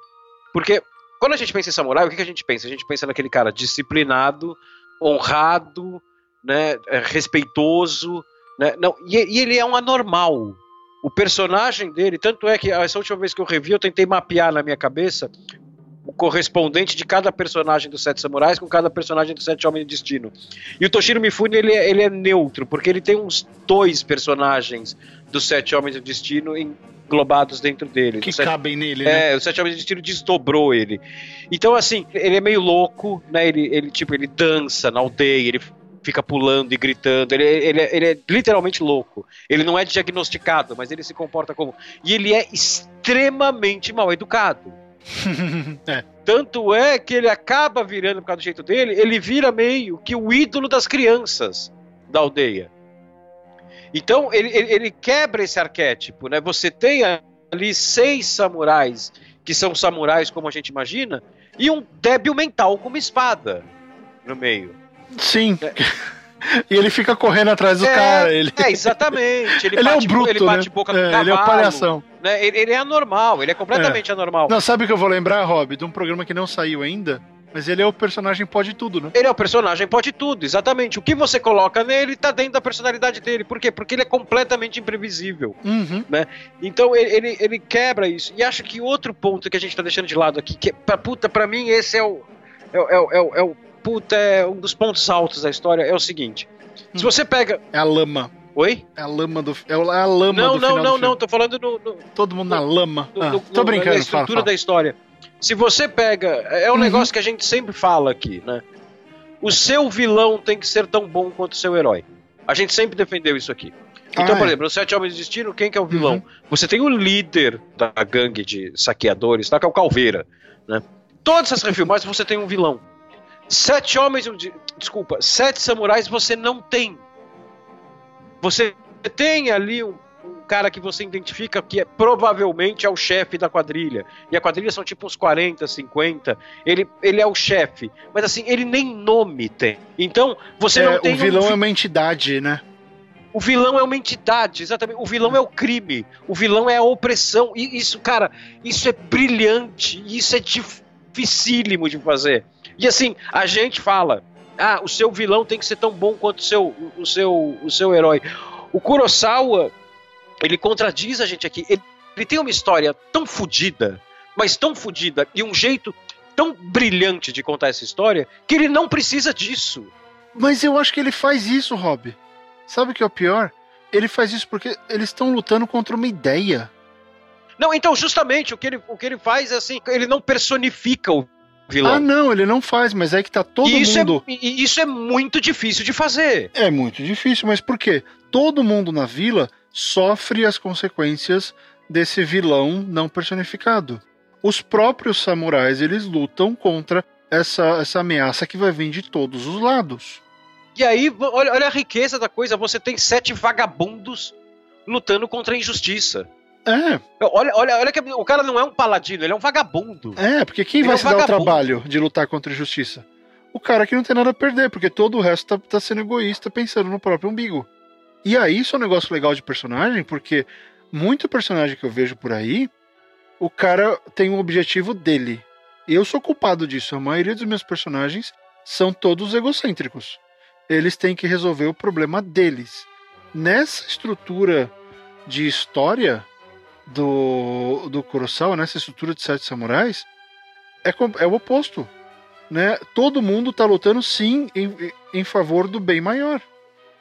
Porque quando a gente pensa em samurai, o que, que a gente pensa? A gente pensa naquele cara disciplinado, honrado, né, é, respeitoso, né? Não, e, e, ele é um anormal. O personagem dele, tanto é que essa última vez que eu revi, eu tentei mapear na minha cabeça o correspondente de cada personagem dos Sete Samurais com cada personagem dos Sete Homens de Destino. E o Toshiro Mifune, ele é, ele é neutro, porque ele tem uns dois personagens dos Sete Homens de Destino englobados dentro dele. Que sete, cabem nele, né? É, o Sete Homens de Destino desdobrou ele. Então, assim, ele é meio louco, né? Ele, ele tipo, ele dança na aldeia, ele fica pulando e gritando. Ele, ele, ele é literalmente louco. Ele não é diagnosticado, mas ele se comporta como. E ele é extremamente mal educado. é. Tanto é que ele acaba virando, por causa do jeito dele, ele vira meio que o ídolo das crianças da aldeia. Então ele, ele, ele quebra esse arquétipo, né? Você tem ali seis samurais que são samurais como a gente imagina e um débil mental com uma espada no meio. Sim. É. E ele fica correndo atrás do é, cara. Ele... É, exatamente. Ele, ele bate, é o bruto, ele bate né? boca com é, cavalo. Ele é o palhação. Né? Ele, ele, é anormal, ele é completamente é. anormal. Não, sabe o que eu vou lembrar, Rob? De um programa que não saiu ainda, mas ele é o personagem pode tudo, né? Ele é o personagem pode tudo, exatamente. O que você coloca nele tá dentro da personalidade dele. Por quê? Porque ele é completamente imprevisível. Uhum. Né? Então ele, ele, ele, quebra isso. E acho que outro ponto que a gente tá deixando de lado aqui, que pra, puta, pra mim esse é o. É, é, é, é o. Puta, é um dos pontos altos da história. É o seguinte: se você pega. É a lama. Oi? É a lama do. É a lama não, do Não, não, não, não. Tô falando no. no Todo mundo no, na lama. No, ah, tô brincando. Na estrutura fala, fala. da história. Se você pega. É um uhum. negócio que a gente sempre fala aqui, né? O seu vilão tem que ser tão bom quanto o seu herói. A gente sempre defendeu isso aqui. Então, ah, por exemplo, no Sete Homens de Destino, quem que é o vilão? Uhum. Você tem o líder da gangue de saqueadores, tá? que é o Calveira. Né? Todas essas refilmagens você tem um vilão. Sete Homens. De, desculpa, Sete Samurais você não tem. Você tem ali um um cara que você identifica que é, provavelmente é o chefe da quadrilha. E a quadrilha são tipo uns 40, 50. Ele, ele é o chefe. Mas assim, ele nem nome tem. Então, você é, não tem. O vilão um... é uma entidade, né? O vilão é uma entidade, exatamente. O vilão é o crime. O vilão é a opressão. E isso, cara, isso é brilhante. Isso é dificílimo de fazer. E assim, a gente fala. Ah, o seu vilão tem que ser tão bom quanto o seu, o seu, o seu herói. O Kurosawa, ele contradiz a gente aqui. Ele, ele tem uma história tão fodida, mas tão fodida, e um jeito tão brilhante de contar essa história, que ele não precisa disso. Mas eu acho que ele faz isso, Rob. Sabe o que é o pior? Ele faz isso porque eles estão lutando contra uma ideia. Não, então, justamente, o que ele, o que ele faz é assim, ele não personifica o vilão. Ah, não, ele não faz, mas é que tá todo e isso mundo. É, e isso é muito difícil de fazer. É muito difícil, mas por quê? Todo mundo na vila sofre as consequências desse vilão não personificado. Os próprios samurais, eles lutam contra essa, essa ameaça que vai vir de todos os lados. E aí, olha, olha a riqueza da coisa, você tem sete vagabundos lutando contra a injustiça. É. Olha, olha, olha que o cara não é um paladino, ele é um vagabundo. É, porque quem ele vai é um se vagabundo. dar o trabalho de lutar contra a injustiça? O cara que não tem nada a perder, porque todo o resto tá, tá sendo egoísta pensando no próprio umbigo. E aí isso é um negócio legal de personagem, porque muito personagem que eu vejo por aí, o cara tem um objetivo dele. Eu sou culpado disso. A maioria dos meus personagens são todos egocêntricos. Eles têm que resolver o problema deles. Nessa estrutura de história, do, do Kurosawa, nessa estrutura de sete samurais, é, é o oposto. Né? Todo mundo está lutando sim em, em favor do bem maior.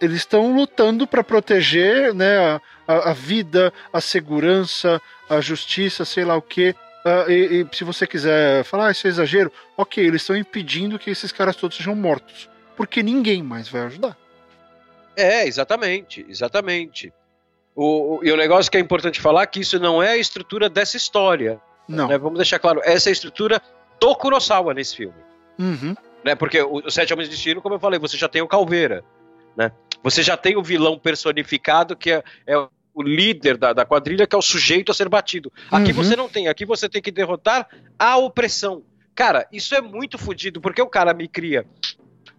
Eles estão lutando para proteger né, a, a, vida, a segurança, a justiça, sei lá o que. Uh, ah, e, e, se você quiser falar, ah, isso é exagero, ok, eles estão impedindo que esses caras todos sejam mortos. Porque ninguém mais vai ajudar. É, exatamente, exatamente. O, o, e o negócio que é importante falar é que isso não é a estrutura dessa história. Não. Né? Vamos deixar claro, essa é a estrutura do Kurosawa nesse filme. Uhum. Né? Porque o, o Sete Homens de Destino, como eu falei, você já tem o Calveira. Né? Você já tem o vilão personificado, que é, é o líder da, da, quadrilha, que é o sujeito a ser batido. Aqui uhum. você não tem, aqui você tem que derrotar a opressão. Cara, isso é muito fodido, porque o cara me cria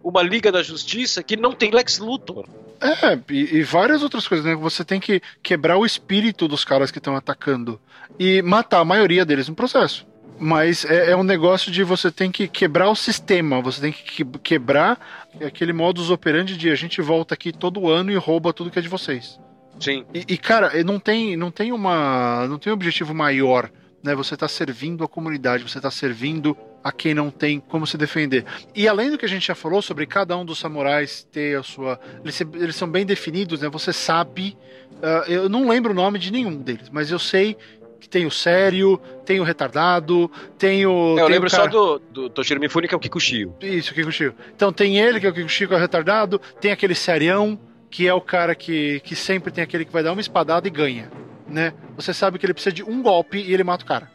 uma Liga da Justiça que não tem Lex Luthor. É, e, e, várias outras coisas, né? Você tem que quebrar o espírito dos caras que estão atacando e matar a maioria deles no processo. Mas é, é, um negócio de você tem que quebrar o sistema, você tem que quebrar aquele modus operandi de a gente volta aqui todo ano e rouba tudo que é de vocês. Sim. E, e cara, não tem, não tem uma. não tem um objetivo maior né? Você está servindo a comunidade, você está servindo a quem não tem como se defender. E além do que a gente já falou sobre cada um dos samurais ter a sua. Eles, eles são bem definidos, né? Você sabe. Uh, eu não lembro o nome de nenhum deles, mas eu sei que tem o sério, tem o retardado, tem o. Eu tem lembro cara... só do, do Toshiro Mifune, que é o Kikushio. Isso, o Kikushio. Então tem ele, que é o Kikushio, que é o retardado, tem aquele serião, que é o cara que, que sempre tem aquele que vai dar uma espadada e ganha né? Você sabe que ele precisa de um golpe e ele mata o cara.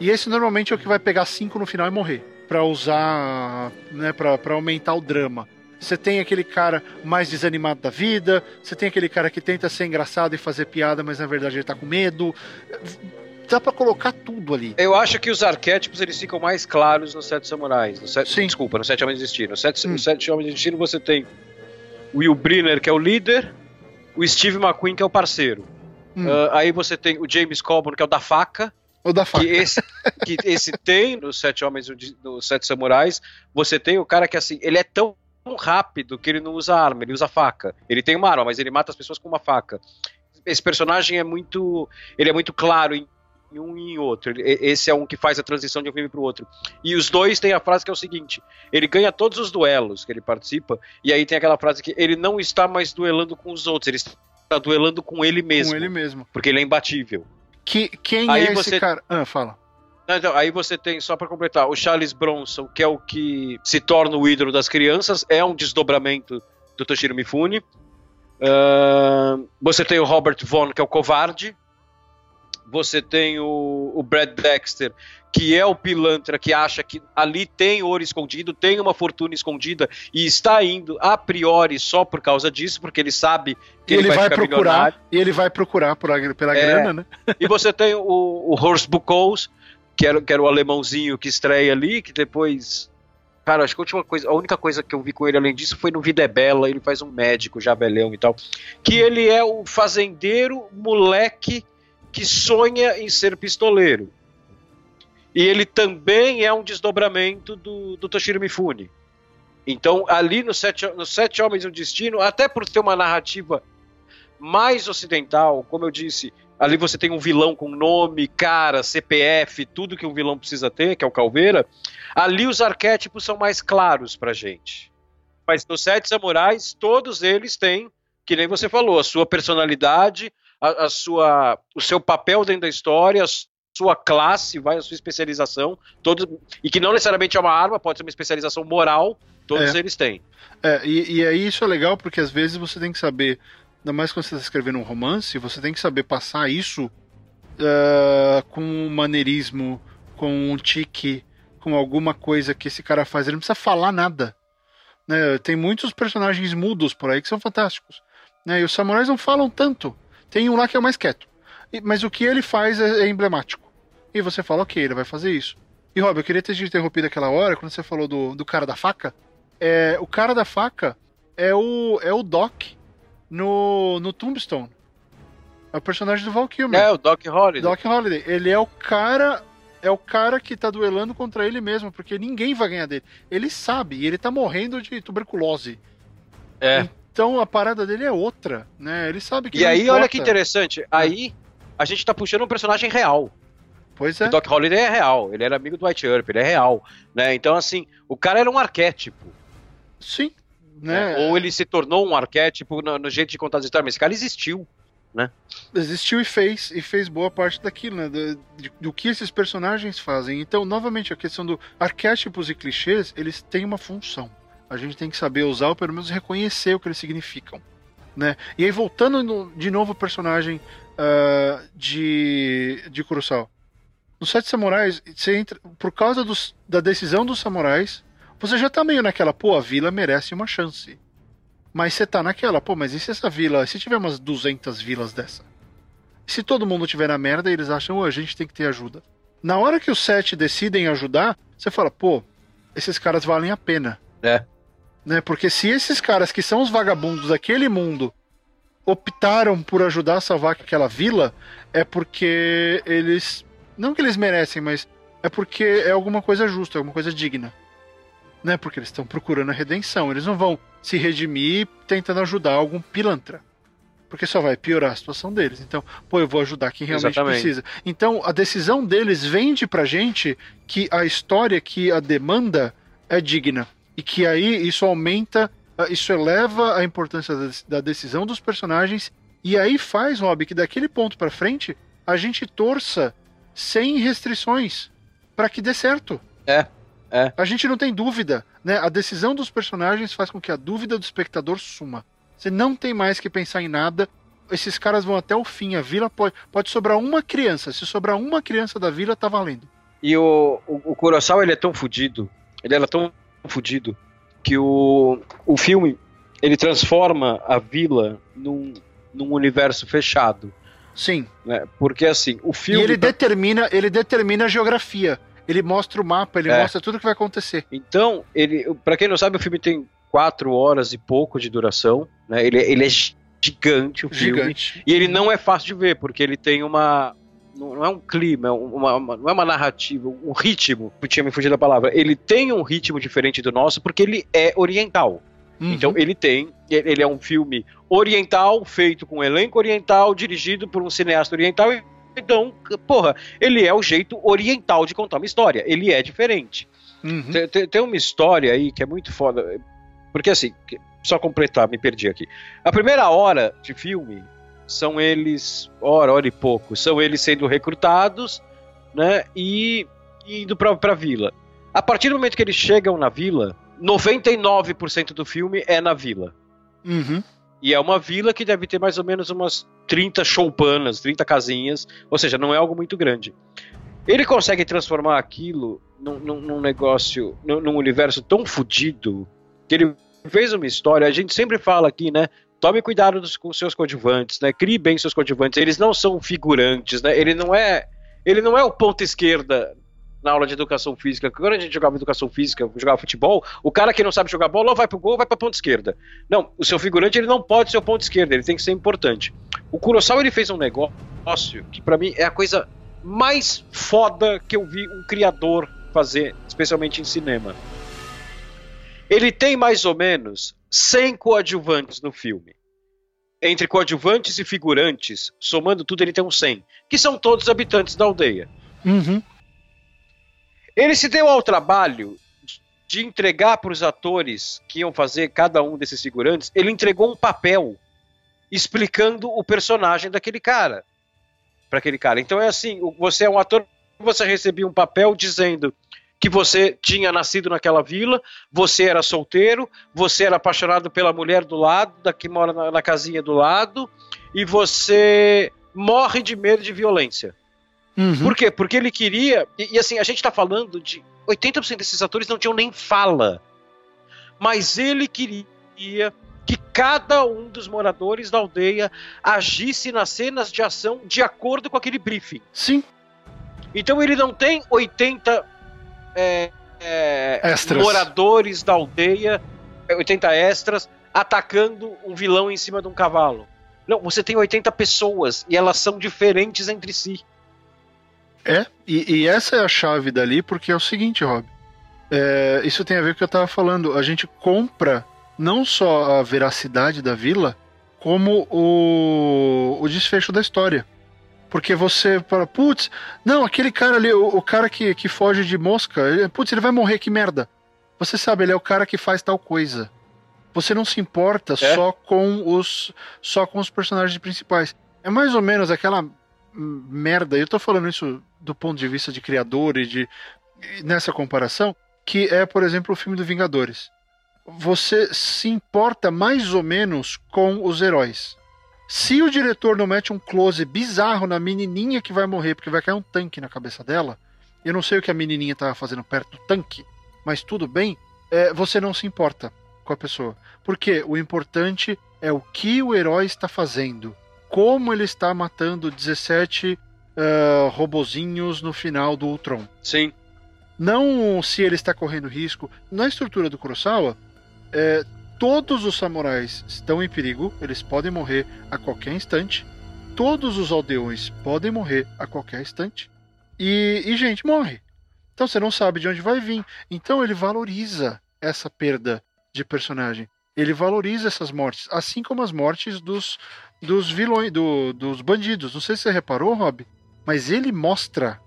E esse normalmente é o que vai pegar cinco no final e morrer. para usar, né, pra, pra aumentar o drama. Você tem aquele cara mais desanimado da vida, você tem aquele cara que tenta ser engraçado e fazer piada, mas na verdade ele tá com medo. Dá para colocar tudo ali. Eu acho que os arquétipos eles ficam mais claros nos Sete Samurais. No sete, Sim. Desculpa, no Sete Homens de Destino. No Sete, hum. no sete Homens de Destino você tem o Will Brynner, que é o líder, o Steve McQueen, que é o parceiro. Hum. Uh, aí você tem o James Coburn, que é o da faca. O da faca. Que esse, que esse tem nos Sete Homens nos Sete Samurais. Você tem o cara que, assim, ele é tão rápido que ele não usa arma, ele usa faca. Ele tem uma arma, mas ele mata as pessoas com uma faca. Esse personagem é muito. Ele é muito claro em em um e em outro. Esse é um que faz a transição de um filme para o outro. E os dois têm a frase que é o seguinte: ele ganha todos os duelos que ele participa, e aí tem aquela frase que ele não está mais duelando com os outros, ele está tá duelando com ele mesmo. Com ele mesmo. Porque ele é imbatível. Que, quem aí é você... esse cara? Ah, fala. Então, aí você tem, só para completar, o Charles Bronson, que é o que se torna o ídolo das crianças, é um desdobramento do Toshiro Mifune. Uh, você tem o Robert Vaughn, que é o covarde, você tem o, o Brad Dexter, que é o pilantra que acha que ali tem ouro escondido, tem uma fortuna escondida e está indo a priori só por causa disso, porque ele sabe que ele, ele, vai, vai procurar milionário. e ele vai procurar por, pela é, grana, né? e você tem o, o Horst Buchholz, que era, que era o alemãozinho que estreia ali, que depois Cara, acho que a última coisa, a única coisa que eu vi com ele além disso foi no Vida é Bela, ele faz um médico já velhão e tal. Que ele é o fazendeiro moleque que sonha em ser pistoleiro. E ele também é um desdobramento do, do Toshiro Mifune. Então, ali no Sete, no Sete Homens e um Destino, até por ter uma narrativa mais ocidental, como eu disse, ali você tem um vilão com nome, cara, CPF, tudo que um vilão precisa ter, que é o Calveira. Ali os arquétipos são mais claros pra gente. Mas nos Sete Samurais, todos eles têm, que nem você falou, a sua personalidade, a, a, sua, o seu papel dentro da história, a sua classe, vai a sua especialização, todos, e que não necessariamente é uma arma, pode ser uma especialização moral, todos É. eles têm. É, e, e aí isso é legal porque às vezes você tem que saber, ainda mais quando você está escrevendo um romance, você tem que saber passar isso ah, com um maneirismo, com um tique, com alguma coisa que esse cara faz. Ele não precisa falar nada. Né? Tem muitos personagens mudos por aí que são fantásticos. Né? E os samurais não falam tanto. Tem um lá que é o mais quieto. E- mas o que ele faz é, é emblemático. E você fala, ok, ele vai fazer isso. E Rob, eu queria ter te interrompido aquela hora, quando você falou do, do cara da faca. É, o cara da faca é o, é o Doc no, no Tombstone. É o personagem do Val Kilmer. É, o Doc Holiday. Doc Holliday. Ele é o cara. É o cara que tá duelando contra ele mesmo, porque ninguém vai ganhar dele. Ele sabe, e ele tá morrendo de tuberculose. É. Então a parada dele é outra, né? Ele sabe que E aí, importa. olha que interessante, aí a gente tá puxando um personagem real. Pois O é. Doc Holliday é real, ele era amigo do White Earp, ele é real, né? Então, assim, o cara era um arquétipo, Sim. né? Né? Ou ele se tornou um arquétipo no, no jeito de contar as histórias, mas esse cara existiu. existiu e fez e fez boa parte daquilo, né? Do, de- do que esses personagens fazem. Então, novamente, a questão do arquétipos e clichês, eles têm uma função. A gente tem que saber usar ou pelo menos reconhecer o que eles significam, né? E aí voltando no- de novo ao personagem ah, de de Kurosawa. No Sete Samurais, você entra, por causa dos, da decisão dos samurais, você já tá meio naquela, pô, a vila merece uma chance. Mas você tá naquela, pô, mas e se essa vila, se tiver umas 200 vilas dessa? Se todo mundo tiver na merda e eles acham, "Ô, a gente tem que ter ajuda. Na hora que os sete decidem ajudar, você fala, pô, esses caras valem a pena. É. Né? Porque se esses caras que são os vagabundos daquele mundo optaram por ajudar a salvar aquela vila, é porque eles. Não que eles merecem, mas é porque é alguma coisa justa, é alguma coisa digna. Né? Porque eles estão procurando a redenção. Eles não vão se redimir tentando ajudar algum pilantra. Porque só vai piorar a situação deles. Então, pô, eu vou ajudar quem realmente Exatamente. precisa. Então, a decisão deles vende pra gente que a história, que a demanda é digna. E que aí isso aumenta, ah, isso eleva a importância da- da decisão dos personagens. E aí faz, Rob, que daquele ponto pra frente a gente torça sem restrições pra que dê certo. É, é. A gente não tem dúvida, né? A decisão dos personagens faz com que a dúvida do espectador suma. Você não tem mais que pensar em nada. Esses caras vão até o fim. A vila pode, pode sobrar uma criança. Se sobrar uma criança da vila, tá valendo. E o, o, o Kurosawa, ele é tão fudido, ele era tão fudido, que o, o filme, ele transforma a vila num, num universo fechado, Sim. né? Porque, assim, o filme... e ele tá- determina, ele determina a geografia. Ele mostra o mapa, ele É. mostra tudo o que vai acontecer. Então, ele, para quem não sabe, o filme tem quatro horas e pouco de duração, né? Ele, ele é gigante o filme. Gigante. E ele não é fácil de ver, porque ele tem uma. Não é um clima, é uma, uma- não é uma narrativa, um ritmo. Eu tinha me fugido da palavra. Ele tem um ritmo diferente do nosso, porque ele é oriental. Uhum. Então ele tem. Ele é um filme oriental, feito com um elenco oriental, dirigido por um cineasta oriental. Então, porra, ele é o jeito oriental de contar uma história. Ele é diferente. Uhum. Tem, tem- uma história aí que é muito foda. Porque assim, só completar, me perdi aqui. A primeira hora de filme são eles, hora, hora e pouco, são eles sendo recrutados, né? E, e indo pra, pra vila. A partir do momento que eles chegam na vila, 99% do filme é na vila. Uhum. E é uma vila que deve ter mais ou menos umas 30 choupanas, 30 casinhas, ou seja, não é algo muito grande. Ele consegue transformar aquilo num, num- num negócio, num, num universo tão fodido, que ele fez uma história, a gente sempre fala aqui, né? Tome cuidado dos, com seus coadjuvantes, né? Crie bem seus coadjuvantes. Eles não são figurantes, né? Ele não é, ele não é o ponta esquerda na aula de educação física. Quando a gente jogava educação física, jogava futebol, o cara que não sabe jogar bola vai pro gol vai pra ponta esquerda. Não, o seu figurante ele não pode ser o ponto esquerdo, ele tem que ser importante. O Kurosawa ele fez um negócio que pra mim é a coisa mais foda que eu vi um criador fazer, especialmente em cinema. Ele tem mais ou menos 100 coadjuvantes no filme. Entre coadjuvantes e figurantes, somando tudo, ele tem uns 100, que são todos habitantes da aldeia. Uhum. Ele se deu ao trabalho de entregar para os atores que iam fazer cada um desses figurantes, ele entregou um papel explicando o personagem daquele cara. para aquele cara. Então é assim, você é um ator, você recebia um papel dizendo que você tinha nascido naquela vila, você era solteiro, você era apaixonado pela mulher do lado, da que mora na, na casinha do lado, e você morre de medo de violência. Uhum. Por quê? Porque ele queria. E, e assim, a gente tá falando de. 80% desses atores não tinham nem fala. Mas ele queria que cada um dos moradores da aldeia agisse nas cenas de ação de acordo com aquele briefing. Sim. Então ele não tem 80 é, é, moradores da aldeia, 80 extras, atacando um vilão em cima de um cavalo. Não, você tem 80 pessoas e elas são diferentes entre si. É, e, e essa é a chave dali, porque é o seguinte, Rob. É, isso tem a ver com o que eu tava falando. A gente compra não só a veracidade da vila, como o, o desfecho da história. Porque você fala, putz, não, aquele cara ali, o, o cara que, que foge de mosca, ele, putz, ele vai morrer, que merda. Você sabe, ele é o cara que faz tal coisa. Você não se importa é? só com os só com os personagens principais. É mais ou menos aquela merda. Eu tô falando isso do ponto de vista de criador e de nessa comparação, que é, por exemplo, o filme do Vingadores. Você se importa mais ou menos com os heróis. Se o diretor não mete um close bizarro na menininha que vai morrer, porque vai cair um tanque na cabeça dela, eu não sei o que a menininha estava fazendo perto do tanque, mas tudo bem, é, você não se importa com a pessoa. Porque o importante é o que o herói está fazendo, como ele está matando 17 uh, robozinhos no final do Ultron. Sim. Não se ele está correndo risco. Na estrutura do Kurosawa, é, Todos os samurais estão em perigo, eles podem morrer a qualquer instante. Todos os aldeões podem morrer a qualquer instante. E, e gente morre. Então você não sabe de onde vai vir. Então ele valoriza essa perda de personagem. Ele valoriza essas mortes, assim como as mortes dos, dos vilões, do, dos bandidos. Não sei se você reparou, Rob, mas ele mostra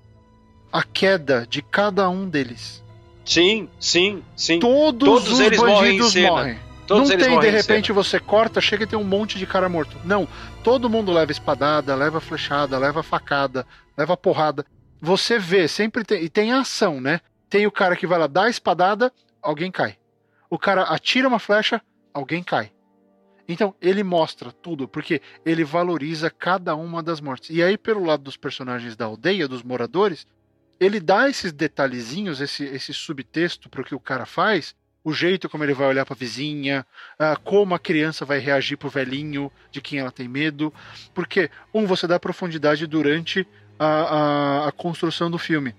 a queda de cada um deles. Sim, sim, sim. Todos, Todos os bandidos morrem. morrem. Todos não tem, de repente, você corta, chega e tem um monte de cara morto. Não. Todo mundo leva espadada, leva flechada, leva facada, leva porrada. Você vê, sempre tem. E tem ação, né? Tem o cara que vai lá dar a espadada, alguém cai. O cara atira uma flecha, alguém cai. Então, ele mostra tudo, porque ele valoriza cada uma das mortes. E aí, pelo lado dos personagens da aldeia, dos moradores, ele dá esses detalhezinhos, esse, esse subtexto para o que o cara faz, o jeito como ele vai olhar para a vizinha, uh, como a criança vai reagir pro velhinho, de quem ela tem medo. Porque, um, você dá profundidade durante a, a, a construção do filme.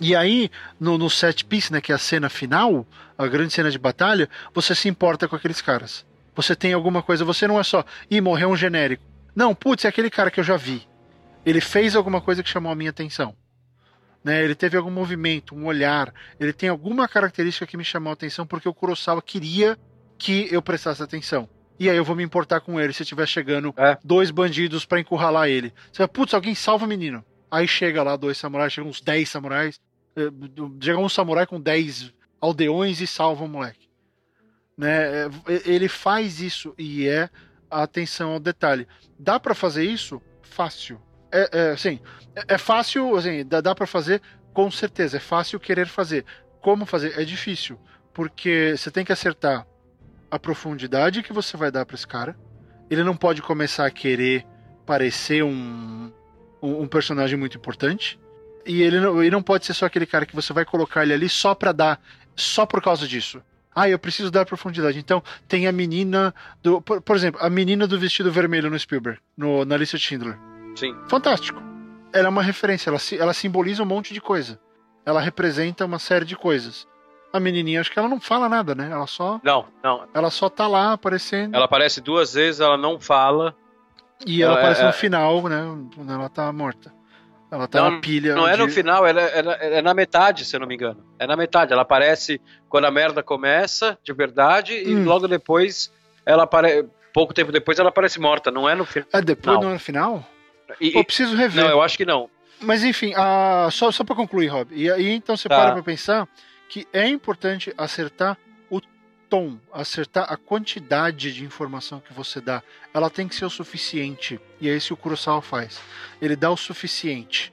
E aí, no, no, set piece, né, que é a cena final, a grande cena de batalha, você se importa com aqueles caras. Você tem alguma coisa, você não é só, ih, morreu um genérico. Não, putz, é aquele cara que eu já vi. Ele fez alguma coisa que chamou a minha atenção né? Ele teve algum movimento, um olhar, ele tem alguma característica que me chamou a atenção porque o Kurosawa queria que eu prestasse atenção. E aí eu vou me importar com ele se tiver chegando é. dois bandidos para encurralar ele. Você vai, putz, alguém salva o menino. Aí chega lá dois samurais, chegam uns dez samurais, eh, chega um samurai com dez aldeões e salva o moleque. Né? É, ele faz isso e é a atenção ao detalhe. Dá para fazer isso? Fácil é, é, assim, é, é fácil, assim, dá, dá para fazer com certeza. É fácil querer fazer. Como fazer? É difícil, porque você tem que acertar a profundidade que você vai dar para esse cara. Ele não pode começar a querer parecer um, um, um personagem muito importante. E ele não, ele não pode ser só aquele cara que você vai colocar ele ali só pra dar, só por causa disso. Ah, eu preciso dar profundidade. Então, tem a menina do. Por, por exemplo, a menina do vestido vermelho no Spielberg, no, na lista de Schindler. Sim. Fantástico. Ela é uma referência, ela, ela simboliza um monte de coisa. Ela representa uma série de coisas. A menininha, acho que ela não fala nada, né? Ela só. Não, não. Ela só tá lá aparecendo. Ela aparece duas vezes, ela não fala. E ela, ela aparece é, no é... final, né? Quando ela tá morta. Ela tá não, na pilha. Não onde... é no final, ela, ela, é na metade, se eu não me engano. É na metade. Ela aparece quando a merda começa, de verdade, hum. e logo depois ela aparece. Pouco tempo depois ela aparece morta, não é no final. Ah, depois não é no final? E, Pô, preciso rever. Não, eu acho que não. Mas enfim, a... só, só para concluir, Rob. E aí então você tá. para pra pensar que é importante acertar tom, acertar a quantidade de informação que você dá, ela tem que ser o suficiente. E é isso que o Kurosawa faz. Ele dá o suficiente.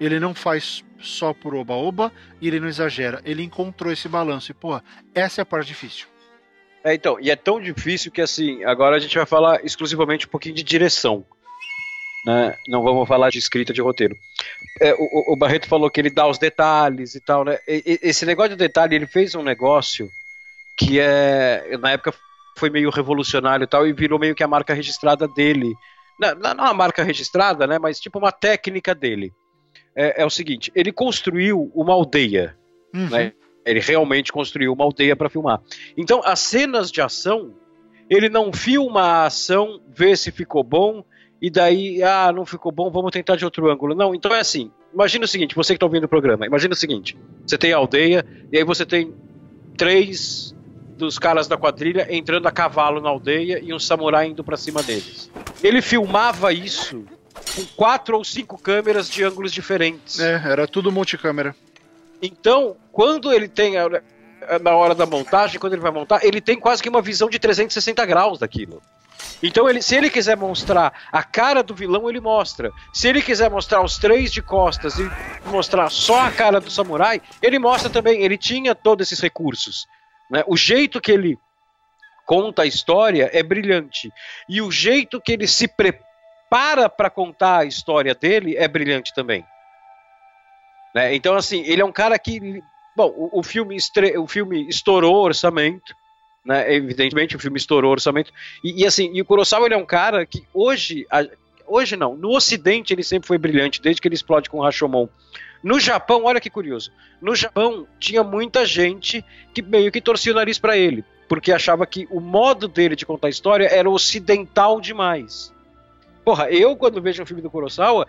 Ele não faz só por oba-oba e ele não exagera. Ele encontrou esse balanço. E, pô, essa é a parte difícil. É, então, e é tão difícil que, assim, agora a gente vai falar exclusivamente um pouquinho de direção. Né? Não vamos falar de escrita de roteiro. É, o, o, Barreto falou que ele dá os detalhes e tal, né? E, esse negócio de detalhe, ele fez um negócio que é, na época foi meio revolucionário e tal, e virou meio que a marca registrada dele. Não, não a marca registrada, né? Mas tipo uma técnica dele. É, é o seguinte: ele construiu uma aldeia, uhum. né? Ele realmente construiu uma aldeia para filmar. Então, as cenas de ação, ele não filma a ação, vê se ficou bom, e daí, ah, não ficou bom, vamos tentar de outro ângulo. Não, então é assim. Imagina o seguinte, você que está ouvindo o programa, imagina o seguinte: você tem a aldeia, e aí você tem três dos caras da quadrilha entrando a cavalo na aldeia e um samurai indo para cima deles. Ele filmava isso com quatro ou cinco câmeras de ângulos diferentes. É, era tudo multicâmera. Então, quando ele tem na hora da montagem, quando ele vai montar, ele tem quase que uma visão de 360 graus daquilo. Então, ele, se ele quiser mostrar a cara do vilão, ele mostra. Se ele quiser mostrar os três de costas e mostrar só a cara do samurai, ele mostra também. Ele tinha todos esses recursos. Né? O jeito que ele conta a história é brilhante. E o jeito que ele se prepara para contar a história dele é brilhante também. Né? Então, assim, ele é um cara que. Bom, o, o filme, estre... o filme estourou orçamento. Né? Evidentemente, o filme estourou orçamento. E, e assim, e o Kurosawa ele é um cara que hoje. A... Hoje não, no Ocidente ele sempre foi brilhante, desde que ele explode com o Rashomon. No Japão, olha que curioso. No Japão tinha muita gente que meio que torcia o nariz para ele, porque achava que o modo dele de contar a história era ocidental demais. Porra, eu quando vejo um filme do Kurosawa,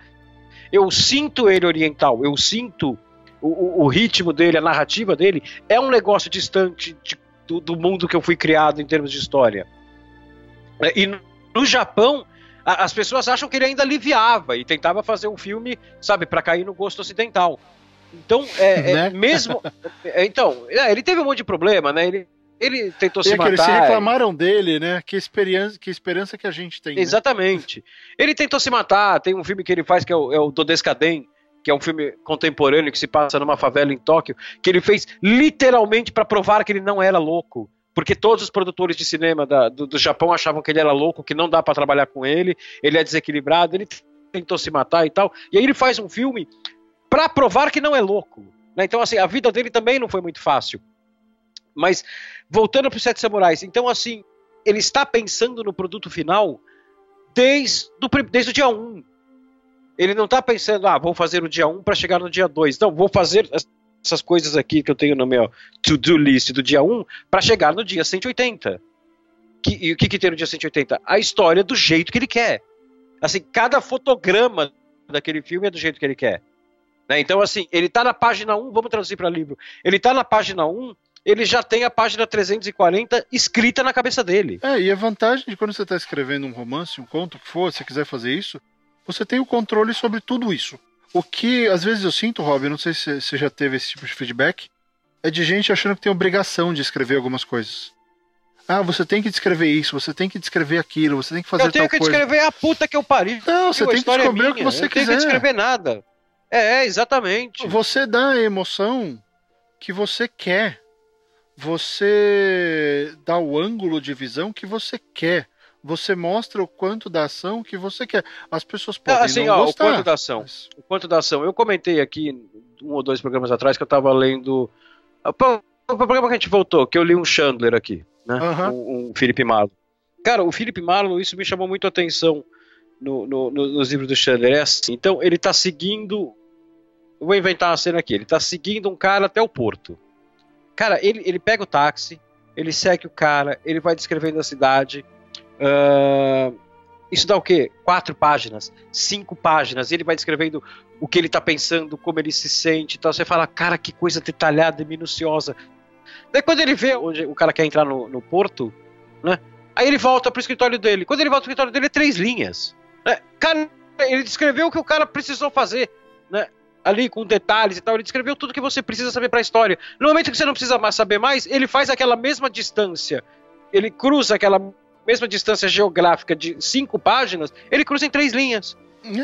eu sinto ele oriental, eu sinto o, o, ritmo dele, a narrativa dele, é um negócio distante de, do, do, mundo que eu fui criado em termos de história. E no, no As pessoas acham que ele ainda aliviava e tentava fazer um filme, sabe, para cair no gosto ocidental. Então, é, é né? mesmo. É, então, é, ele teve um monte de problema, né? Ele, ele tentou se matar. Eles se reclamaram dele, né? Que esperança, que esperança que a gente tem. Né? Exatamente. Né? Ele tentou se matar. Tem um filme que ele faz que é o, é o Dodescaden, que é um filme contemporâneo que se passa numa favela em Tóquio, que ele fez literalmente para provar que ele não era louco porque todos os produtores de cinema da, do, do, Japão achavam que ele era louco, que não dá para trabalhar com ele, ele é desequilibrado, ele tentou se matar e tal. E aí ele faz um filme para provar que não é louco. Né? Então, assim, a vida dele também não foi muito fácil. Mas, voltando para os Sete Samurais, então, assim, ele está pensando no produto final desde, do, desde o dia 1. Ele não está pensando, ah, vou fazer o dia 1 para chegar no dia 2. Não, vou fazer essas coisas aqui que eu tenho no meu to-do list do dia 1 para chegar no dia 180. Que, e o que, que tem no dia 180? A história do jeito que ele quer. Assim, cada fotograma daquele filme é do jeito que ele quer. Né? Então, assim, ele tá na página 1, vamos traduzir para livro. Ele tá na página 1, ele já tem a página 340 escrita na cabeça dele. É, e a vantagem de quando você está escrevendo um romance, um conto, o que for, se você quiser fazer isso, você tem o controle sobre tudo isso. O que às vezes eu sinto, Rob, não sei se você já teve esse tipo de feedback, é de gente achando que tem obrigação de escrever algumas coisas. Ah, você tem que descrever isso, você tem que descrever aquilo, você tem que fazer tal coisa. Eu tenho que coisa. descrever a puta que eu pari. Não, você tem que descobrir é o que você eu quiser. Não tem que descrever nada. É, é, exatamente. Você dá a emoção que você quer. Você dá o ângulo de visão que você quer você mostra o quanto da ação que você quer. As pessoas podem assim, não ó, gostar. O quanto da ação. Mas... O quanto da ação. Eu comentei aqui um ou dois programas atrás que eu estava lendo. O programa que a gente voltou, que eu li um Chandler aqui, né? Uhum. Um, um Felipe Marlo. Cara, o Felipe Marlo, isso me chamou muito a atenção no, no, no, nos livros do Chandler. É assim. Então, ele está seguindo. Eu vou inventar uma cena aqui. Ele está seguindo um cara até o porto. Cara, ele, ele pega o táxi, ele segue o cara, ele vai descrevendo a cidade Uh, isso dá o quê? Quatro páginas, cinco páginas. Ele vai descrevendo o que ele está pensando, como ele se sente. Então você fala, cara, que coisa detalhada e minuciosa. Daí quando ele vê onde o cara quer entrar no, no porto, né? Aí ele volta pro escritório dele. Quando ele volta pro escritório dele, é três linhas. Né? Cara, ele descreveu o que o cara precisou fazer. Né? ali com detalhes e tal. Ele descreveu tudo que você precisa saber para a história. No momento que você não precisa mais saber mais, ele faz aquela mesma distância. Ele cruza aquela mesma distância geográfica de cinco páginas, ele cruza em três linhas.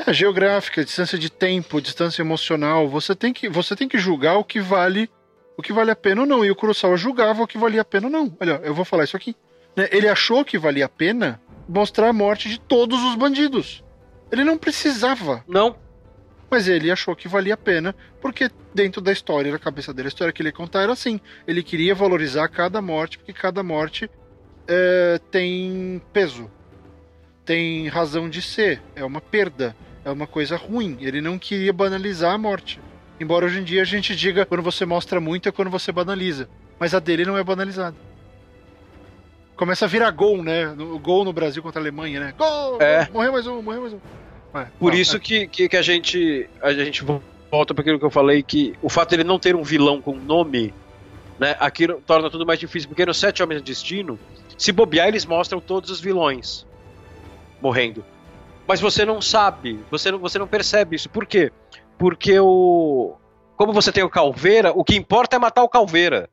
É, geográfica, distância de tempo, distância emocional. Você tem que, você tem que julgar o que vale, o que vale a pena ou não. E o Kurosawa julgava o que valia a pena ou não. Olha, eu vou falar isso aqui. Né, ele achou que valia a pena mostrar a morte de todos os bandidos. Ele não precisava. Não. Mas ele achou que valia a pena, porque dentro da história, na cabeça dele, a história que ele ia contar era assim. Ele queria valorizar cada morte, porque cada morte é, tem peso, tem razão de ser, é uma perda, é uma coisa ruim. Ele não queria banalizar a morte. Embora hoje em dia a gente diga quando você mostra muito é quando você banaliza. Mas a dele não é banalizada. Começa a virar gol, né? O gol no Brasil contra a Alemanha, né? Gol! É. Morreu mais um, morreu mais um. Por isso que, que, que, a gente a gente volta para aquilo que eu falei, que o fato dele não ter um vilão com nome, né, aqui torna tudo mais difícil, porque no Sete Homens do Destino, se bobear, eles mostram todos os vilões morrendo. Mas você não sabe, você não, você não percebe isso. Por quê? Porque o. Como você tem o Calveira, o que importa é matar o Calveira.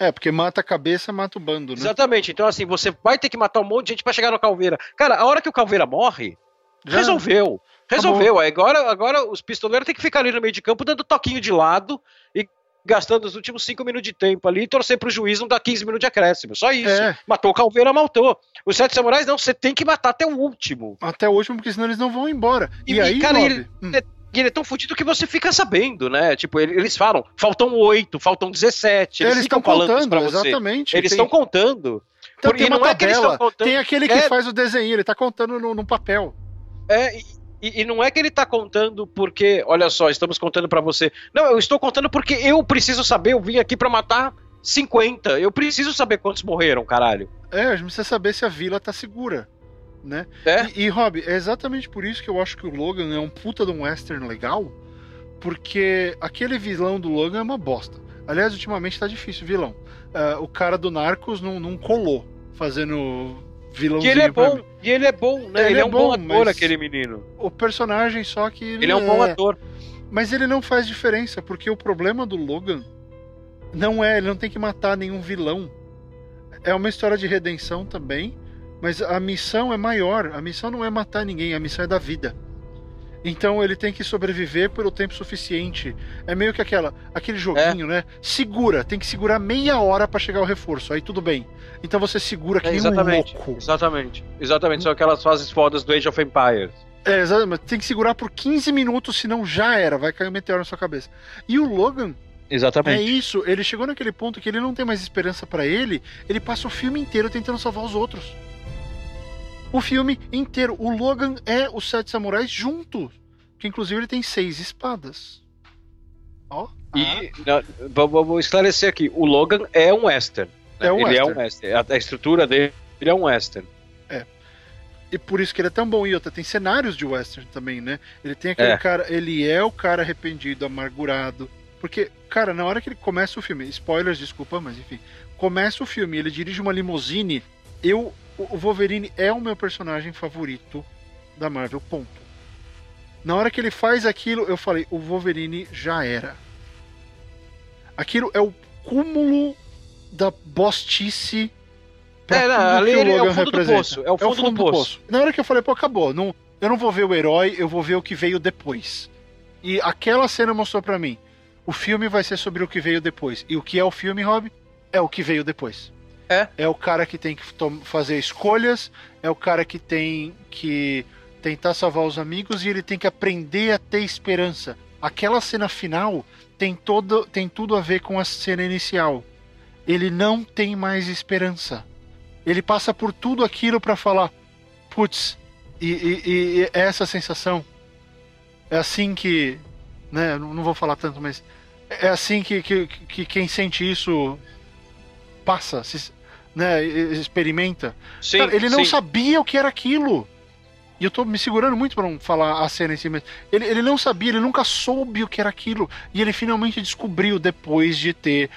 É, porque mata a cabeça, mata o bando, né? Exatamente. Então, assim, você vai ter que matar um monte de gente para chegar no Calveira. Cara, a hora que o Calveira morre, Já. resolveu. Resolveu. Agora, agora os pistoleiros têm que ficar ali no meio de campo dando toquinho de lado e gastando os últimos 5 minutos de tempo ali e torcer pro juiz não dar 15 minutos de acréscimo. Só isso. É. Matou o Calveira, matou. Os Sete Samurais, não, você tem que matar até o último. Até o último, porque senão eles não vão embora. E, e aí, cara, ele, hum. ele, é tão fodido que você fica sabendo, né? Tipo, eles falam, faltam 8, faltam 17. Eles, estão contando, exatamente. Eles estão contando. Então, tem uma tabela, é tem aquele que é... faz o desenho, ele tá contando no, no papel. É, e, e, não é que ele tá contando porque, olha só, estamos contando para você. Não, eu estou contando porque eu preciso saber, eu vim aqui para matar 50. Eu preciso saber quantos morreram, caralho. É, a gente precisa saber se a vila tá segura, né? É? E, e Rob, é exatamente por isso que eu acho que o Logan é um puta de um western legal, porque aquele vilão do Logan é uma bosta. Aliás, ultimamente tá difícil vilão. Uh, o cara do Narcos não, não colou fazendo vilãozinho. E ele é bom, e ele é bom, né? Ele, ele é, é, um bom, ator, aquele menino. O personagem, só que. Ele, ele é um bom é... ator. Mas ele não faz diferença, porque o problema do Logan não é, ele não tem que matar nenhum vilão. É uma história de redenção também, mas a missão é maior. A missão não é matar ninguém, a missão é da vida. Então ele tem que sobreviver pelo tempo suficiente. É meio que aquela, aquele joguinho, é. né? Segura, tem que segurar meia hora para chegar o reforço. Aí tudo bem. Então você segura que é, exatamente, um. Exatamente. Exatamente, são aquelas fases fodas do Age of Empires. É, exatamente. Tem que segurar por 15 minutos, senão já era, vai cair um meteoro na sua cabeça. E o Logan, Exatamente. É isso, ele chegou naquele ponto que ele não tem mais esperança para ele, ele passa o filme inteiro tentando salvar os outros. O filme inteiro. O Logan é os Sete Samurais juntos. Que inclusive ele tem seis espadas. Ó. E ah. vou esclarecer aqui: o Logan é um western. Né? É um ele western. é um western. A, a estrutura dele é um western. É. E por isso que ele é tão bom. E outra, tem cenários de western também, né? Ele tem aquele é. cara. Ele é o cara arrependido, amargurado. Porque, cara, na hora que ele começa o filme, spoilers, desculpa, mas enfim, começa o filme, ele dirige uma limusine. Eu o Wolverine é o meu personagem favorito da Marvel, ponto. Na hora que ele faz aquilo, eu falei, o Wolverine já era. Aquilo é o cúmulo da bostice pra é, não, ali é o fundo representa. Do poço, é o fundo, é o fundo do, poço. do, poço. Na hora que eu falei, pô, acabou. Não, eu não vou ver o herói, eu vou ver o que veio depois. E aquela cena mostrou para mim. O filme vai ser sobre o que veio depois. E o que é o filme, Rob? É o que veio depois. É. É o cara que tem que fazer escolhas, é o cara que tem que tentar salvar os amigos e ele tem que aprender a ter esperança. Aquela cena final tem, todo, tem tudo a ver com a cena inicial. Ele não tem mais esperança. Ele passa por tudo aquilo para falar, putz, e, e, e, é essa sensação. É assim que. Né, não vou falar tanto, mas. É assim que, que, que quem sente isso passa. Se, né, experimenta. Sim, Cara, ele não sim. sabia o que era aquilo. E eu tô me segurando muito para não falar a cena em si, mas ele, ele não sabia, ele nunca soube o que era aquilo. E ele finalmente descobriu depois de ter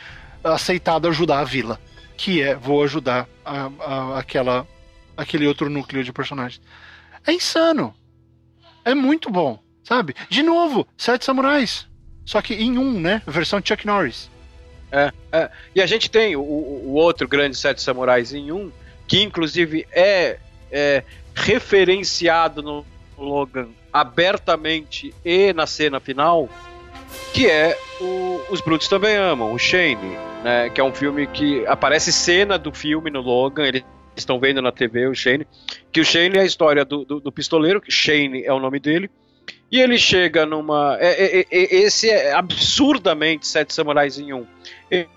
aceitado ajudar a vila. Que é, vou ajudar a, a, aquela, aquele outro núcleo de personagens. É insano. É muito bom, sabe? De novo, Sete Samurais. Só que em um, né? Versão Chuck Norris. É, é. E a gente tem o, o outro grande Sete Samurais em um, que inclusive é, é referenciado no Logan abertamente e na cena final, que é o Os Brutos Também Amam, o Shane, né, que é um filme que aparece cena do filme no Logan, eles estão vendo na TV o Shane, que o Shane é a história do, do, do pistoleiro, que Shane é o nome dele, e ele chega numa. É, é, é, esse é absurdamente Sete Samurais em um.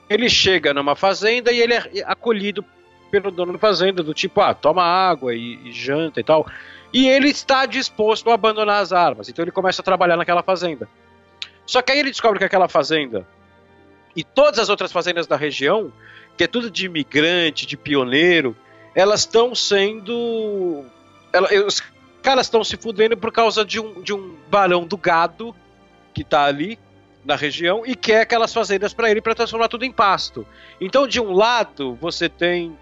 Ele chega numa fazenda e ele é acolhido pelo dono da fazenda, do tipo, ah, toma água e, e janta e tal. E ele está disposto a abandonar as armas. Então ele começa a trabalhar naquela fazenda. Só que aí ele descobre que aquela fazenda e todas as outras fazendas da região, que é tudo de imigrante, de pioneiro, elas estão sendo. Ela, os caras estão se fudendo por causa de um, de um barão do gado que está ali na região e quer aquelas fazendas para ele para transformar tudo em pasto. Então, de um lado, você tem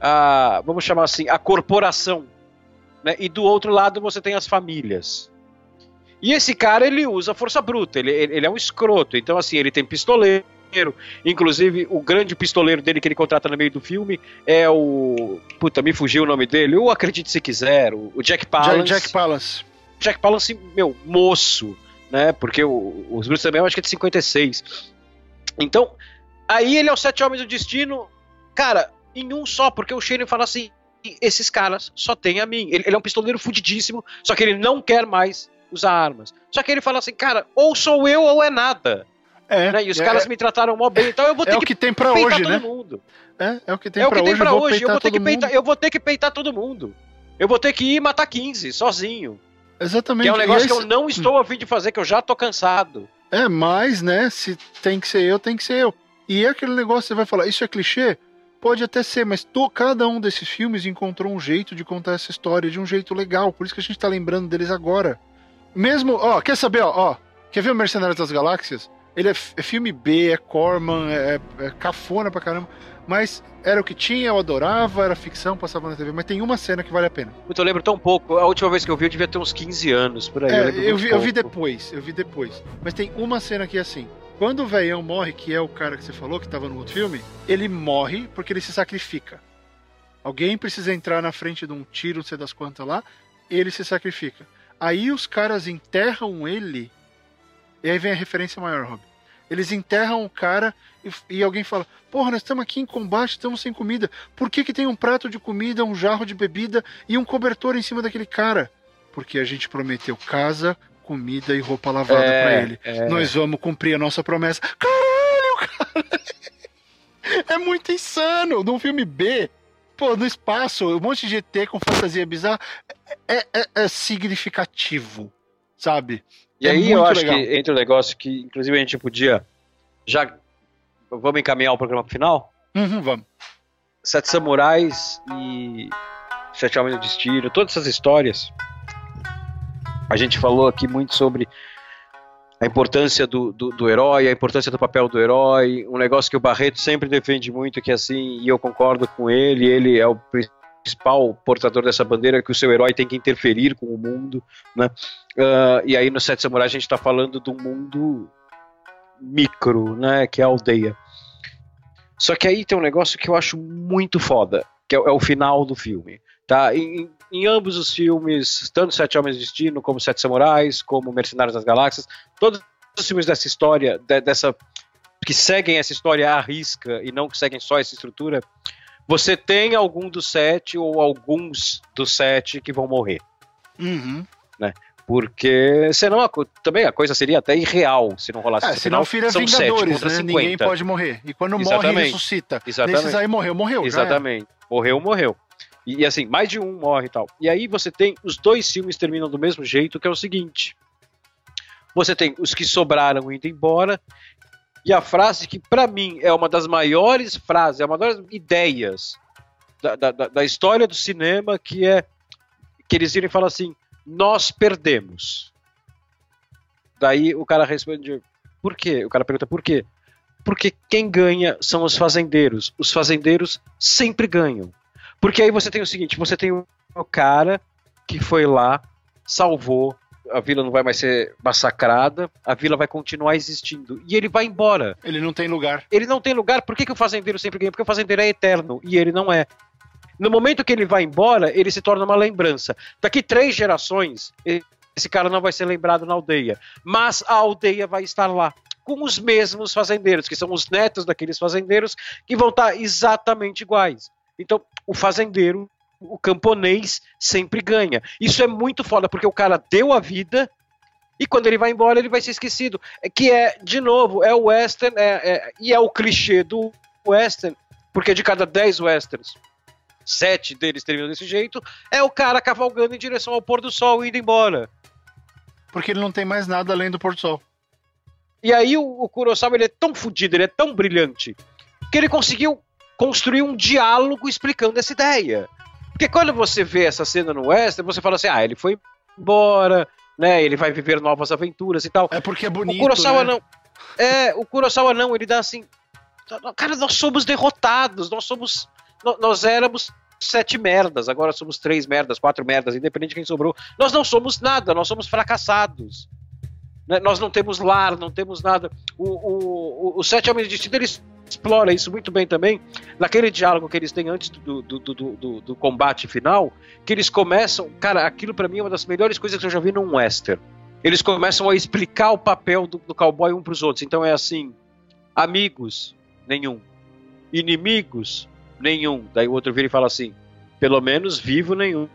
a, vamos chamar assim, a corporação, né? E do outro lado você tem as famílias. E esse cara, ele usa força bruta, ele, ele é um escroto. Então, assim, ele tem pistoleiro. Inclusive, o grande pistoleiro dele que ele contrata no meio do filme é o. Puta, me fugiu o nome dele. O Acredite Se Quiser, o, Jack Palance. Jack Palance. Jack Palance, meu, moço, né? Porque o, os Brutos também eu acho que é de 56. Então, aí ele é o Sete Homens do Destino, cara, em um só, porque o Shane fala assim: esses caras só tem a mim. Ele, ele, é um pistoleiro fudidíssimo, só que ele não quer mais usar armas. Só que ele fala assim, cara, ou sou eu ou é nada. É, né? E os é, caras me trataram mó bem, então eu vou ter é que, que tem pra hoje, todo né? mundo. É, é o que tem é pra hoje. Pra eu vou, hoje. Eu, vou ter que peitar, eu vou ter que peitar todo mundo. Eu vou ter que ir matar 15 sozinho. Exatamente. Que é um negócio que eu não estou a fim de fazer, que eu já tô cansado. É, mas, né, se tem que ser eu, tem que ser eu. E é aquele negócio, você vai falar, isso é clichê? Pode até ser, mas to, cada um desses filmes encontrou um jeito de contar essa história de um jeito legal. Por isso que a gente tá lembrando deles agora. Mesmo, ó, quer saber, ó, ó quer ver o Mercenários das Galáxias? Ele é, é filme B, é Corman, é, é, cafona pra caramba. Mas era o que tinha, eu adorava, era ficção, passava na TV. Mas tem uma cena que vale a pena. Eu lembro tão pouco. A última vez que eu vi, eu devia ter uns 15 anos por aí. É, eu, eu, vi, eu, vi, depois, eu vi depois. Mas tem uma cena que é assim. Quando o velhão morre, que é o cara que você falou, que estava no outro filme, ele morre porque ele se sacrifica. Alguém precisa entrar na frente de um tiro, não sei das quantas lá, ele se sacrifica. Aí os caras enterram ele, e aí vem a referência maior, Rob. Eles enterram o cara e, e, alguém fala: Porra, nós estamos aqui em combate, estamos sem comida. Por que, que tem um prato de comida, um jarro de bebida e um cobertor em cima daquele cara? Porque a gente prometeu casa, comida e roupa lavada é, para ele. É. Nós vamos cumprir a nossa promessa. Caralho, cara! É muito insano. Num filme B, pô, no espaço, um monte de ET com fantasia bizarra, é, é, é significativo, sabe? E é aí eu acho legal. que entre o negócio que, inclusive, a gente podia já. Vamos encaminhar o programa pro final? Uhum, vamos. Sete Samurais e Sete Homens do Destino, todas essas histórias a gente falou aqui muito sobre a importância do, do, do, herói, a importância do papel do herói, um negócio que o Barreto sempre defende muito, que assim, e eu concordo com ele, ele é o principal portador dessa bandeira, que o seu herói tem que interferir com o mundo, né? Uh, e aí no Sete Samurais a gente está falando do mundo micro, né, que é a aldeia. Só que aí tem um negócio que eu acho muito foda, que é, é o final do filme. Tá? Em, em ambos os filmes, tanto Sete Homens de Destino, como Sete Samurais, como Mercenários das Galáxias, todos os filmes dessa história, de, dessa que seguem essa história à risca e não que seguem só essa estrutura, você tem algum dos sete ou alguns dos sete que vão morrer. Uhum. Né? Porque senão a, também a coisa seria até irreal se não rolasse. É, senão vira são Vingadores, né? Ninguém pode morrer. E quando Exatamente. morre, ressuscita. Exatamente. Nesses aí morreu, morreu. Exatamente. Morreu, morreu. E, e, assim, mais de um morre e tal. E aí você tem. Os dois filmes terminam do mesmo jeito, que é o seguinte: você tem os que sobraram indo embora. E a frase que, para mim, é uma das maiores frases, é uma das ideias da, da, da história do cinema, que é que eles viram e falam assim: nós perdemos. Daí o cara responde: por quê? O cara pergunta: por quê? Porque quem ganha são os fazendeiros. Os fazendeiros sempre ganham. Porque aí você tem o seguinte: você tem o cara que foi lá, salvou a vila não vai mais ser massacrada, a vila vai continuar existindo. E ele vai embora. Ele não tem lugar. Ele não tem lugar. Por que, que o fazendeiro sempre ganha? Porque o fazendeiro é eterno e ele não é. No momento que ele vai embora, ele se torna uma lembrança. Daqui três gerações, esse cara não vai ser lembrado na aldeia. Mas a aldeia vai estar lá. Com os mesmos fazendeiros, que são os netos daqueles fazendeiros, que vão estar exatamente iguais. Então, o fazendeiro o camponês sempre ganha. Isso é muito foda, porque o cara deu a vida e quando ele vai embora ele vai ser esquecido. É que é, de novo, é o western, é, é, e é o clichê do western, porque de cada 10 westerns, sete deles terminam desse jeito, é o cara cavalgando em direção ao pôr do sol e indo embora. Porque ele não tem mais nada além do pôr do sol. E aí o, o Kurosawa ele é tão fodido, ele é tão brilhante, que ele conseguiu construir um diálogo explicando essa ideia. Porque quando você vê essa cena no Western, você fala assim, ah, ele foi embora, né? Ele vai viver novas aventuras e tal. É porque é bonito. O Kurosawa né? não. É, o Kurosawa não, ele dá assim. Cara, nós somos derrotados, nós somos. Nós éramos sete merdas, agora somos três merdas, quatro merdas, independente de quem sobrou. Nós não somos nada, nós somos fracassados. Né? Nós não temos lar, não temos nada. O, o, o, o Sete Homens de Destino, eles explora isso muito bem também, naquele diálogo que eles têm antes do, do, do, do, do combate final, que eles começam. Cara, aquilo para mim é uma das melhores coisas que eu já vi num western. Eles começam a explicar o papel do, do cowboy um pros outros. Então é assim: amigos, nenhum. Inimigos, nenhum. Daí o outro vira e fala assim: pelo menos vivo, nenhum.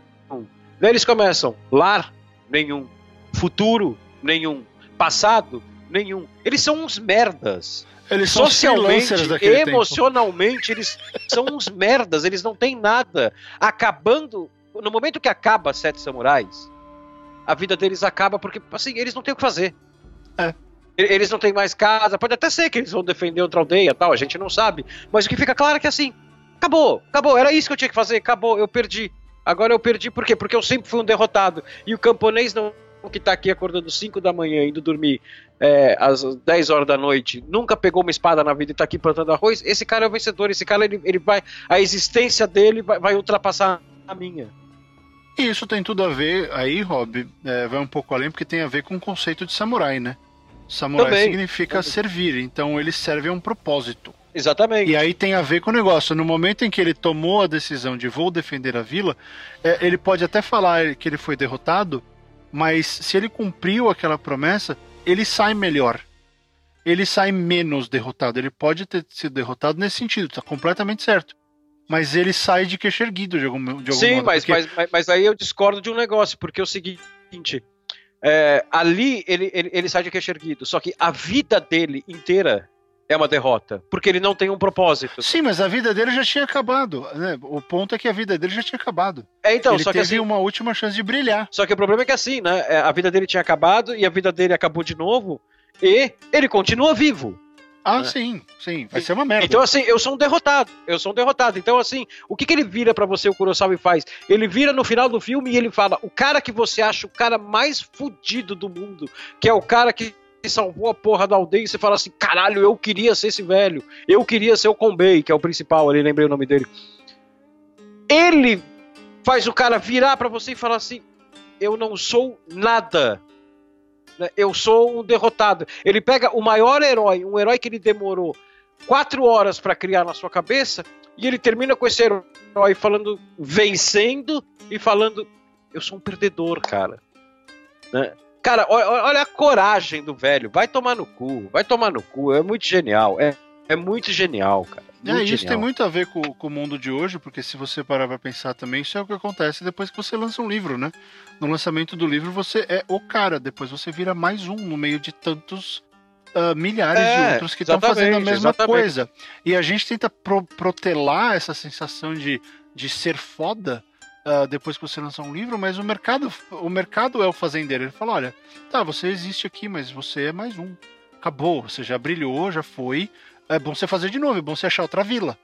Daí eles começam: lar, nenhum. Futuro, nenhum. Passado, nenhum. Eles são uns merdas. Eles são socialmente, emocionalmente, tempo. eles são uns merdas, eles não têm nada. Acabando, no momento que acaba Sete Samurais, a vida deles acaba porque, assim, eles não têm o que fazer. É. Eles não têm mais casa, pode até ser que eles vão defender outra aldeia tal, a gente não sabe. Mas o que fica claro é que assim, acabou, acabou, era isso que eu tinha que fazer, acabou, eu perdi. Agora eu perdi por quê? Porque eu sempre fui um derrotado. E o camponês não que tá aqui acordando 5 da manhã, indo dormir é, às 10 horas da noite, nunca pegou uma espada na vida e tá aqui plantando arroz, esse cara é o vencedor, esse cara ele, ele vai. A existência dele vai, vai ultrapassar a minha. E isso tem tudo a ver, aí, Rob, é, vai um pouco além, porque tem a ver com o conceito de samurai, né? Samurai Também. significa Também. servir, então ele serve a um propósito. Exatamente. E aí tem a ver com o negócio. No momento em que ele tomou a decisão de vou defender a vila, é, ele pode até falar que ele foi derrotado, mas se ele cumpriu aquela promessa, ele sai melhor. Ele sai menos derrotado. Ele pode ter sido derrotado nesse sentido, tá completamente certo. Mas ele sai de queixo erguido de algum, de algum Sim, modo. mas, porque... mas, mas, aí eu discordo de um negócio, porque é o seguinte. É, ali ele, ele, ele sai de queixo erguido, só que a vida dele inteira é uma derrota, porque ele não tem um propósito. Sim, mas a vida dele já tinha acabado. Né? O ponto é que a vida dele já tinha acabado. É, então, ele só teve que assim, uma última chance de brilhar. Só que o problema é que assim, né? É, a vida dele tinha acabado e a vida dele acabou de novo e ele continua vivo. Ah, né? sim, sim, vai ser uma merda. Então, assim, eu sou um derrotado. Eu sou um derrotado. Então, assim, o que, que ele vira para você, o Kurosawa, e faz? Ele vira no final do filme e ele fala: o cara que você acha o cara mais fudido do mundo, que é o cara que salvou a porra da aldeia e você fala assim: caralho, eu queria ser esse velho. Eu queria ser o Kombei, que é o principal ali, lembrei o nome dele. Ele faz o cara virar para você e falar assim: eu não sou nada. Né? Eu sou um derrotado. Ele pega o maior herói, um herói que ele demorou quatro horas para criar na sua cabeça, e ele termina com esse herói falando, vencendo e falando: eu sou um perdedor, cara. Né? Cara, olha a coragem do velho. Vai tomar no cu. Vai tomar no cu. É muito genial. É, é muito genial, cara. É, muito é, isso genial. tem muito a ver com, com, o mundo de hoje, porque se você parar pra pensar também, isso é o que acontece depois que você lança um livro, né? No lançamento do livro, você é o cara, depois você vira mais um no meio de tantos uh, milhares é, de outros que estão fazendo a mesma exatamente. coisa. E a gente tenta pro, protelar essa sensação de, de ser foda uh, depois que você lançar um livro, mas o mercado, o mercado é o fazendeiro. Ele fala: olha, tá, você existe aqui, mas você é mais um. Acabou, você já brilhou, já foi. É bom você fazer de novo, é bom você achar outra vila.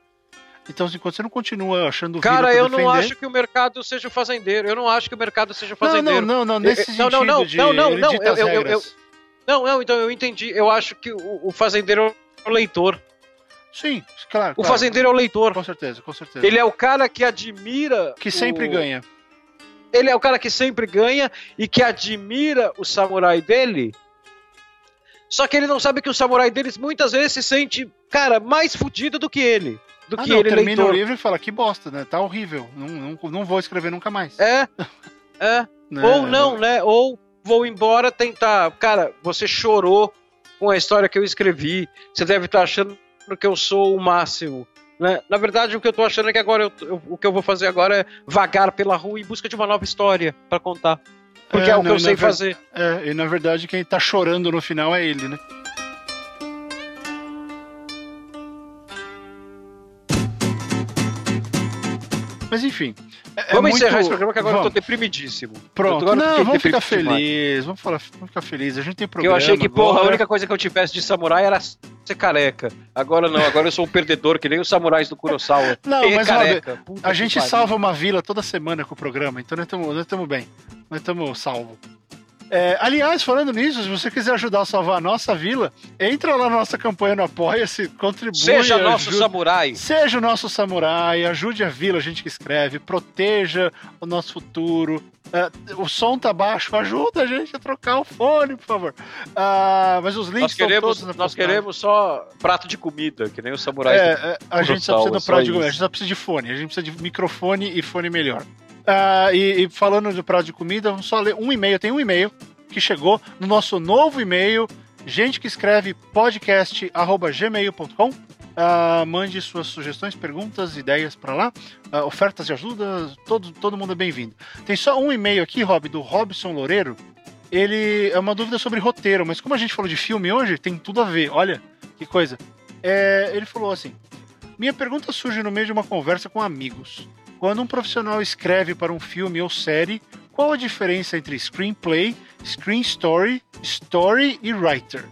Então, enquanto assim, você não continua achando Cara, eu defender... não acho que o mercado seja o fazendeiro. Eu não acho que o mercado seja o fazendeiro. Não, não, não, nesse não, sentido não, não, de não, não, não, eu, eu, eu, não, não, então eu entendi. Eu acho que o, o fazendeiro é o leitor. Sim, claro. O claro. fazendeiro é o leitor. Com certeza, com certeza. Ele é o cara que admira. Que sempre o... ganha. ele é o cara que sempre ganha e que admira o samurai dele. Só que ele não sabe que o samurai deles muitas vezes se sente, cara, mais fudido do que ele. Do Ah, que não, ele, termina leitor. o livro e fala, que bosta, né? Tá horrível. Não, não, não vou escrever nunca mais. É, é. Né? Ou não, né? Ou vou embora tentar. Cara, você chorou com a história que eu escrevi. Você deve estar achando que eu sou o máximo. Né? Na verdade, o que eu tô achando é que agora eu- eu- o que eu vou fazer agora é vagar pela rua em busca de uma nova história pra contar. Porque é, É, o que não, eu na sei ver- fazer. É, e na verdade quem tá chorando no final é ele, né? Mas enfim. é- é Vamos muito- encerrar esse programa que agora eu Vamos. tô deprimidíssimo. Pronto, Agora eu não, vamos ficar felizes, vamos, falar, vamos ficar felizes. A gente tem programa eu achei que, porra, a agora. única coisa que eu tivesse de samurai era ser careca. Agora não, agora eu sou um perdedor, que nem os samurais do Kurosawa. Não, Quem é mas careca? A gente salva uma vila toda semana com o programa, então nós estamos bem. Nós estamos salvo. É, aliás, falando nisso, se você quiser ajudar a salvar a nossa vila, entra lá na nossa campanha no Apoia-se, contribui. Seja nosso ajude- samurai. Seja o nosso samurai, ajude a vila, a gente que escreve, proteja o nosso futuro. É, o som tá baixo, ajuda a gente a trocar o fone, por favor. Ah, mas os links Nós estão queremos, todos na nós queremos só prato de comida, que nem os samurais. É, é, a gente só precisa do só prato de a gente só precisa de fone, a gente precisa de microfone e fone melhor. Ah, e, e falando do prato de comida, vamos só ler um e-mail, tem um e-mail que chegou no nosso novo e-mail, gente que escreve podcast@gmail.com. Ah, mande suas sugestões, perguntas, ideias para lá, Ah, ofertas de ajuda, todo, todo mundo é bem-vindo. Tem só um e-mail aqui, Rob, do Robson Loureiro. Ele é uma dúvida sobre roteiro, mas como a gente falou de filme hoje, tem tudo a ver. Olha que coisa. É, ele falou assim: Minha pergunta surge no meio de uma conversa com amigos. Quando um profissional escreve para um filme ou série, qual a diferença entre screenplay, screen story, story e writer?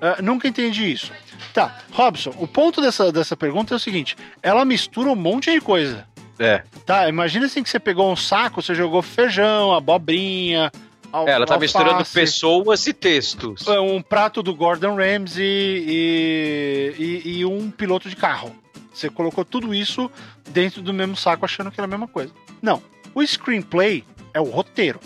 Ah, nunca entendi isso. Tá, Robson, o ponto dessa, dessa pergunta é o seguinte: ela mistura um monte de coisa. É. Tá, imagina assim que você pegou um saco, você jogou feijão, abobrinha. al- É, ela tá misturando alface, pessoas e textos. um prato do Gordon Ramsay e, e, e um piloto de carro. Você colocou tudo isso dentro do mesmo saco achando que era a mesma coisa. Não. O screenplay é o roteiro,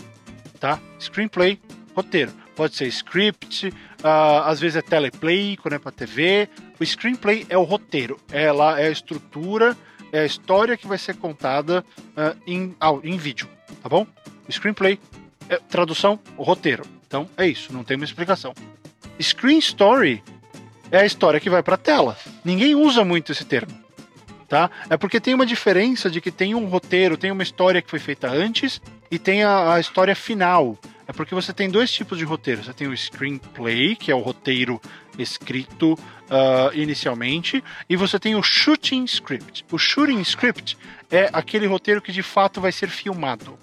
tá? Screenplay, roteiro. Pode ser script, ah, às vezes é teleplay, quando é pra TV. O screenplay é o roteiro. É lá, é a estrutura, é a história que vai ser contada ah, em, au- em vídeo, tá bom? Screenplay, é, tradução, o roteiro. Então é isso, não tem uma explicação. Screen story é a história que vai pra tela. Ninguém usa muito esse termo. Tá? É porque tem uma diferença de que tem um roteiro, tem uma história que foi feita antes e tem a, a história final. É porque você tem dois tipos de roteiro. Você tem o screenplay, que é o roteiro escrito ah, inicialmente, e você tem o shooting script. O shooting script é aquele roteiro que de fato vai ser filmado.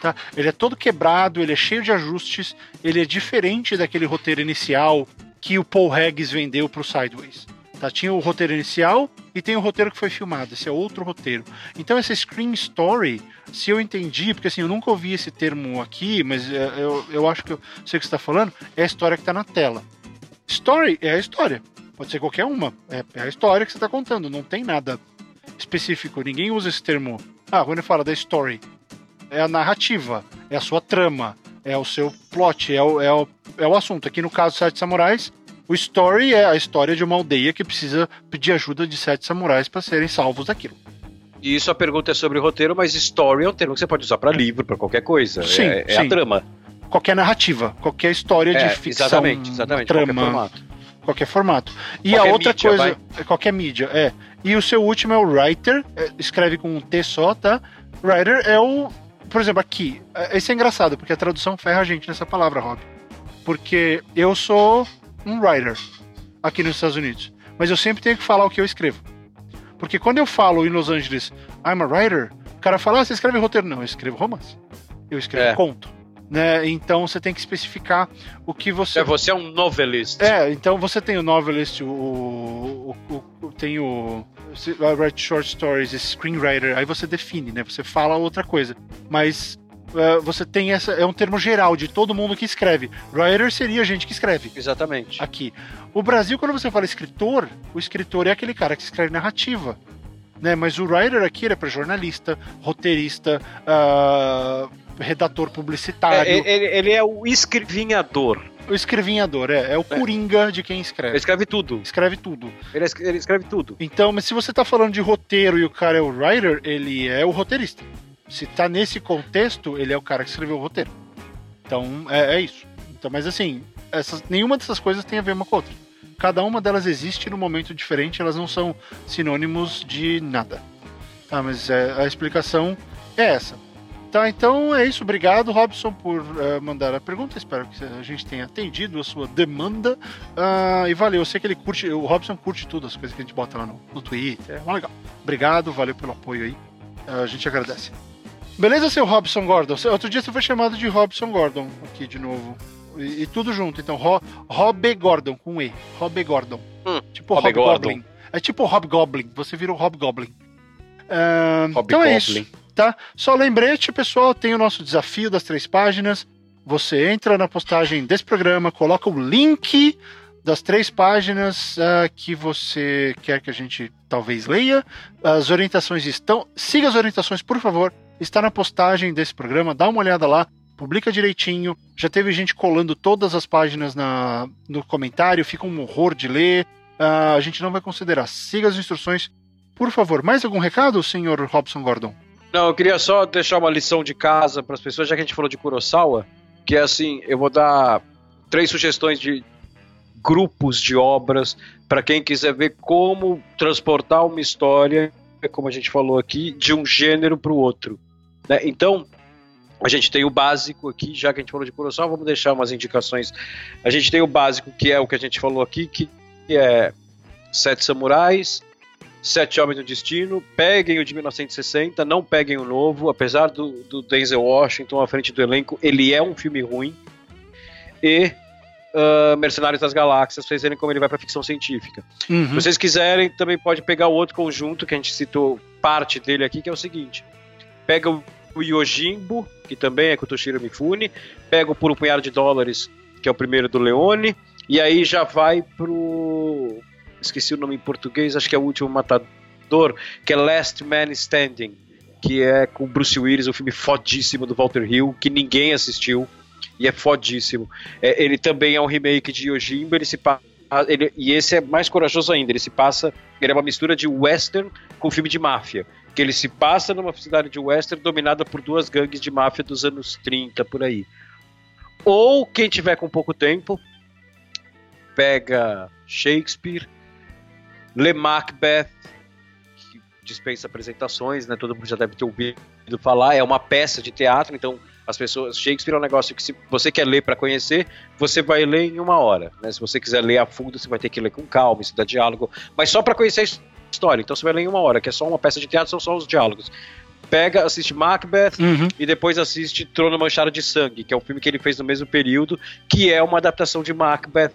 Tá? Ele é todo quebrado, ele é cheio de ajustes, ele é diferente daquele roteiro inicial que o Paul Haggis vendeu para o Sideways. Tá? Tinha o roteiro inicial e tem o roteiro que foi filmado. Esse é outro roteiro. Então essa screen story, se eu entendi, porque assim, eu nunca ouvi esse termo aqui, mas é, eu, eu acho que eu sei o que você está falando, é a história que está na tela. Story é a história. Pode ser qualquer uma. É, é a história que você está contando. Não tem nada específico. Ninguém usa esse termo. Ah, quando fala da story, é a narrativa, é a sua trama, é o seu plot, é o, é o, é o assunto. Aqui no caso Sete Samurais, o story é a história de uma aldeia que precisa pedir ajuda de sete samurais para serem salvos daquilo. E isso a pergunta é sobre roteiro, mas story é um termo que você pode usar pra livro, pra qualquer coisa. Sim, é, é sim. a trama. Qualquer narrativa, qualquer história É, de ficção, exatamente, exatamente. trama, Qualquer formato. qualquer formato. E Qualquer a outra mídia, coisa, é qualquer mídia, é. E o seu último é o writer, é, escreve com um T só, tá? Writer é o, por exemplo, aqui. é, Esse é engraçado, porque a tradução ferra a gente nessa palavra, Rob. Porque eu sou um writer aqui nos Estados Unidos, mas eu sempre tenho que falar o que eu escrevo. Porque quando eu falo em Los Angeles, I'm a writer, o cara fala, ah, você escreve roteiro? Não, eu escrevo romance. Eu escrevo É. conto. Né? Então você tem que especificar o que você É, você é um novelist. é, então você tem o novelist, o, o, o- o- tem o vai write short stories, screenwriter, aí você define, né? Você fala outra coisa. Mas é, você tem essa é um termo geral de todo mundo que escreve. Writer seria a gente que escreve Exatamente. aqui. O Brasil, quando você fala escritor, o escritor é aquele cara que escreve narrativa. Né? Mas o writer aqui ele é para jornalista, roteirista, ah, redator publicitário. É, ele, ele é o escrevinhador. O escrevinhador, é. É o coringa de quem Ele escreve. escreve tudo. Escreve tudo. Ele, es- ele escreve tudo. Então, mas se você tá falando de roteiro e o cara é o writer, ele é o roteirista. Se tá nesse contexto, ele é o cara que escreveu o roteiro. Então, é, é isso. Então, mas assim, essas, nenhuma dessas coisas tem a ver uma com a outra. Cada uma delas existe num momento diferente, elas não são sinônimos de nada. Tá, mas é, a explicação é essa. Tá, então é isso. Obrigado, Robson, por eh, mandar a pergunta. Espero que a gente tenha atendido a sua demanda. Ah, e valeu. Eu sei que ele curte, o Robson curte tudo, as coisas que a gente bota lá no, no Twitter. É legal. Obrigado, valeu pelo apoio aí. Ah, a gente agradece. Beleza, seu Robson Gordon? Outro dia você foi chamado de Robson Gordon aqui de novo. E, e tudo junto, então. Ro, Rob Gordon, com E. Rob Gordon. Hum, tipo Rob Hobgoblin. É tipo Hobgoblin. Você virou Hobgoblin. Ah, então é isso tá? Só lembrete, pessoal, tem o nosso desafio das três páginas. Você entra na postagem desse programa, coloca o link das três páginas ah, que você quer que a gente talvez leia. As orientações estão. Siga as orientações, por favor. Está na postagem desse programa, dá uma olhada lá, publica direitinho. Já teve gente colando todas as páginas na, no comentário, fica um horror de ler. Ah, a gente não vai considerar. Siga as instruções, por favor. Mais algum recado, senhor Robson Gordon? Não, eu queria só deixar uma lição de casa para as pessoas, já que a gente falou de Kurosawa, que é assim, eu vou dar três sugestões de grupos de obras para quem quiser ver como transportar uma história, como a gente falou aqui, de um gênero para o outro. Né? Então, a gente tem o básico aqui, já que a gente falou de Kurosawa, vamos deixar umas indicações. A gente tem o básico, que é o que a gente falou aqui, que é Sete Samurais, Sete Homens do Destino, peguem o de 1960, não peguem o novo, apesar do, do Denzel Washington à frente do elenco, ele é um filme ruim. E ah, Mercenários das Galáxias, vocês verem como ele vai pra ficção científica. Uhum. Se vocês quiserem, também pode pegar o outro conjunto que a gente citou parte dele aqui, que é o seguinte: pega o o Yojimbo, que também é com o Toshiro Mifune, pega o Por um Punhado de Dólares, que é o primeiro do Leone, e aí já vai pro. Esqueci o nome em português, acho que é o último matador, que é Last Man Standing, que é com Bruce Willis, um filme fodíssimo do Walter Hill, que ninguém assistiu, e é fodíssimo. É, ele também é um remake de Yojimbo, ele se passa. Ele, e esse é mais corajoso ainda, ele se passa. Ele é uma mistura de western com filme de máfia. Que ele se passa numa cidade de western dominada por duas gangues de máfia dos anos 30, por aí. Ou quem tiver com pouco tempo, pega Shakespeare, lê Macbeth, que dispensa apresentações, né? Todo mundo já deve ter ouvido falar. É uma peça de teatro, então as pessoas. Shakespeare é um negócio que, se você quer ler para conhecer, você vai ler em uma hora. Né? Se você quiser ler a fundo, você vai ter que ler com calma, estudar diálogo, mas só para conhecer a história. Então você vai ler em uma hora, que é só uma peça de teatro, são só os diálogos. Pega, assiste Macbeth Uhum. e depois assiste Trono Manchado de Sangue, que é um filme que ele fez no mesmo período, que é uma adaptação de Macbeth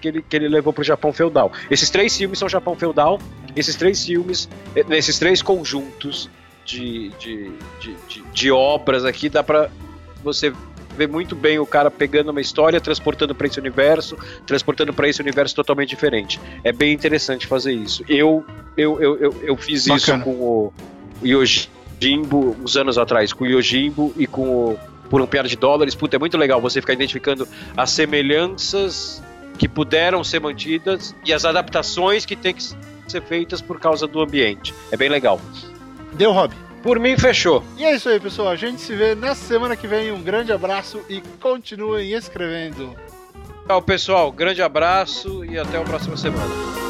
que ele, que ele levou pro Japão feudal. Esses três filmes são Japão feudal, esses três filmes, eh, nesses três conjuntos de, de, de, de, de obras aqui, dá pra você ver muito bem o cara pegando uma história, transportando para esse universo, transportando para esse universo totalmente diferente. É bem interessante fazer isso. Eu, eu, eu, eu, eu fiz isso Bacana. com o Yojimbo uns anos atrás, com o Yojimbo e com o Por um Piada de Dólares. Puta, é muito legal você ficar identificando as semelhanças que puderam ser mantidas e as adaptações que têm que ser feitas por causa do ambiente. É bem legal. Deu, Rob. Por mim, fechou. E é isso aí, pessoal. A gente se vê na semana que vem. Um grande abraço e continuem escrevendo. Tchau, pessoal. Grande abraço e até a próxima semana.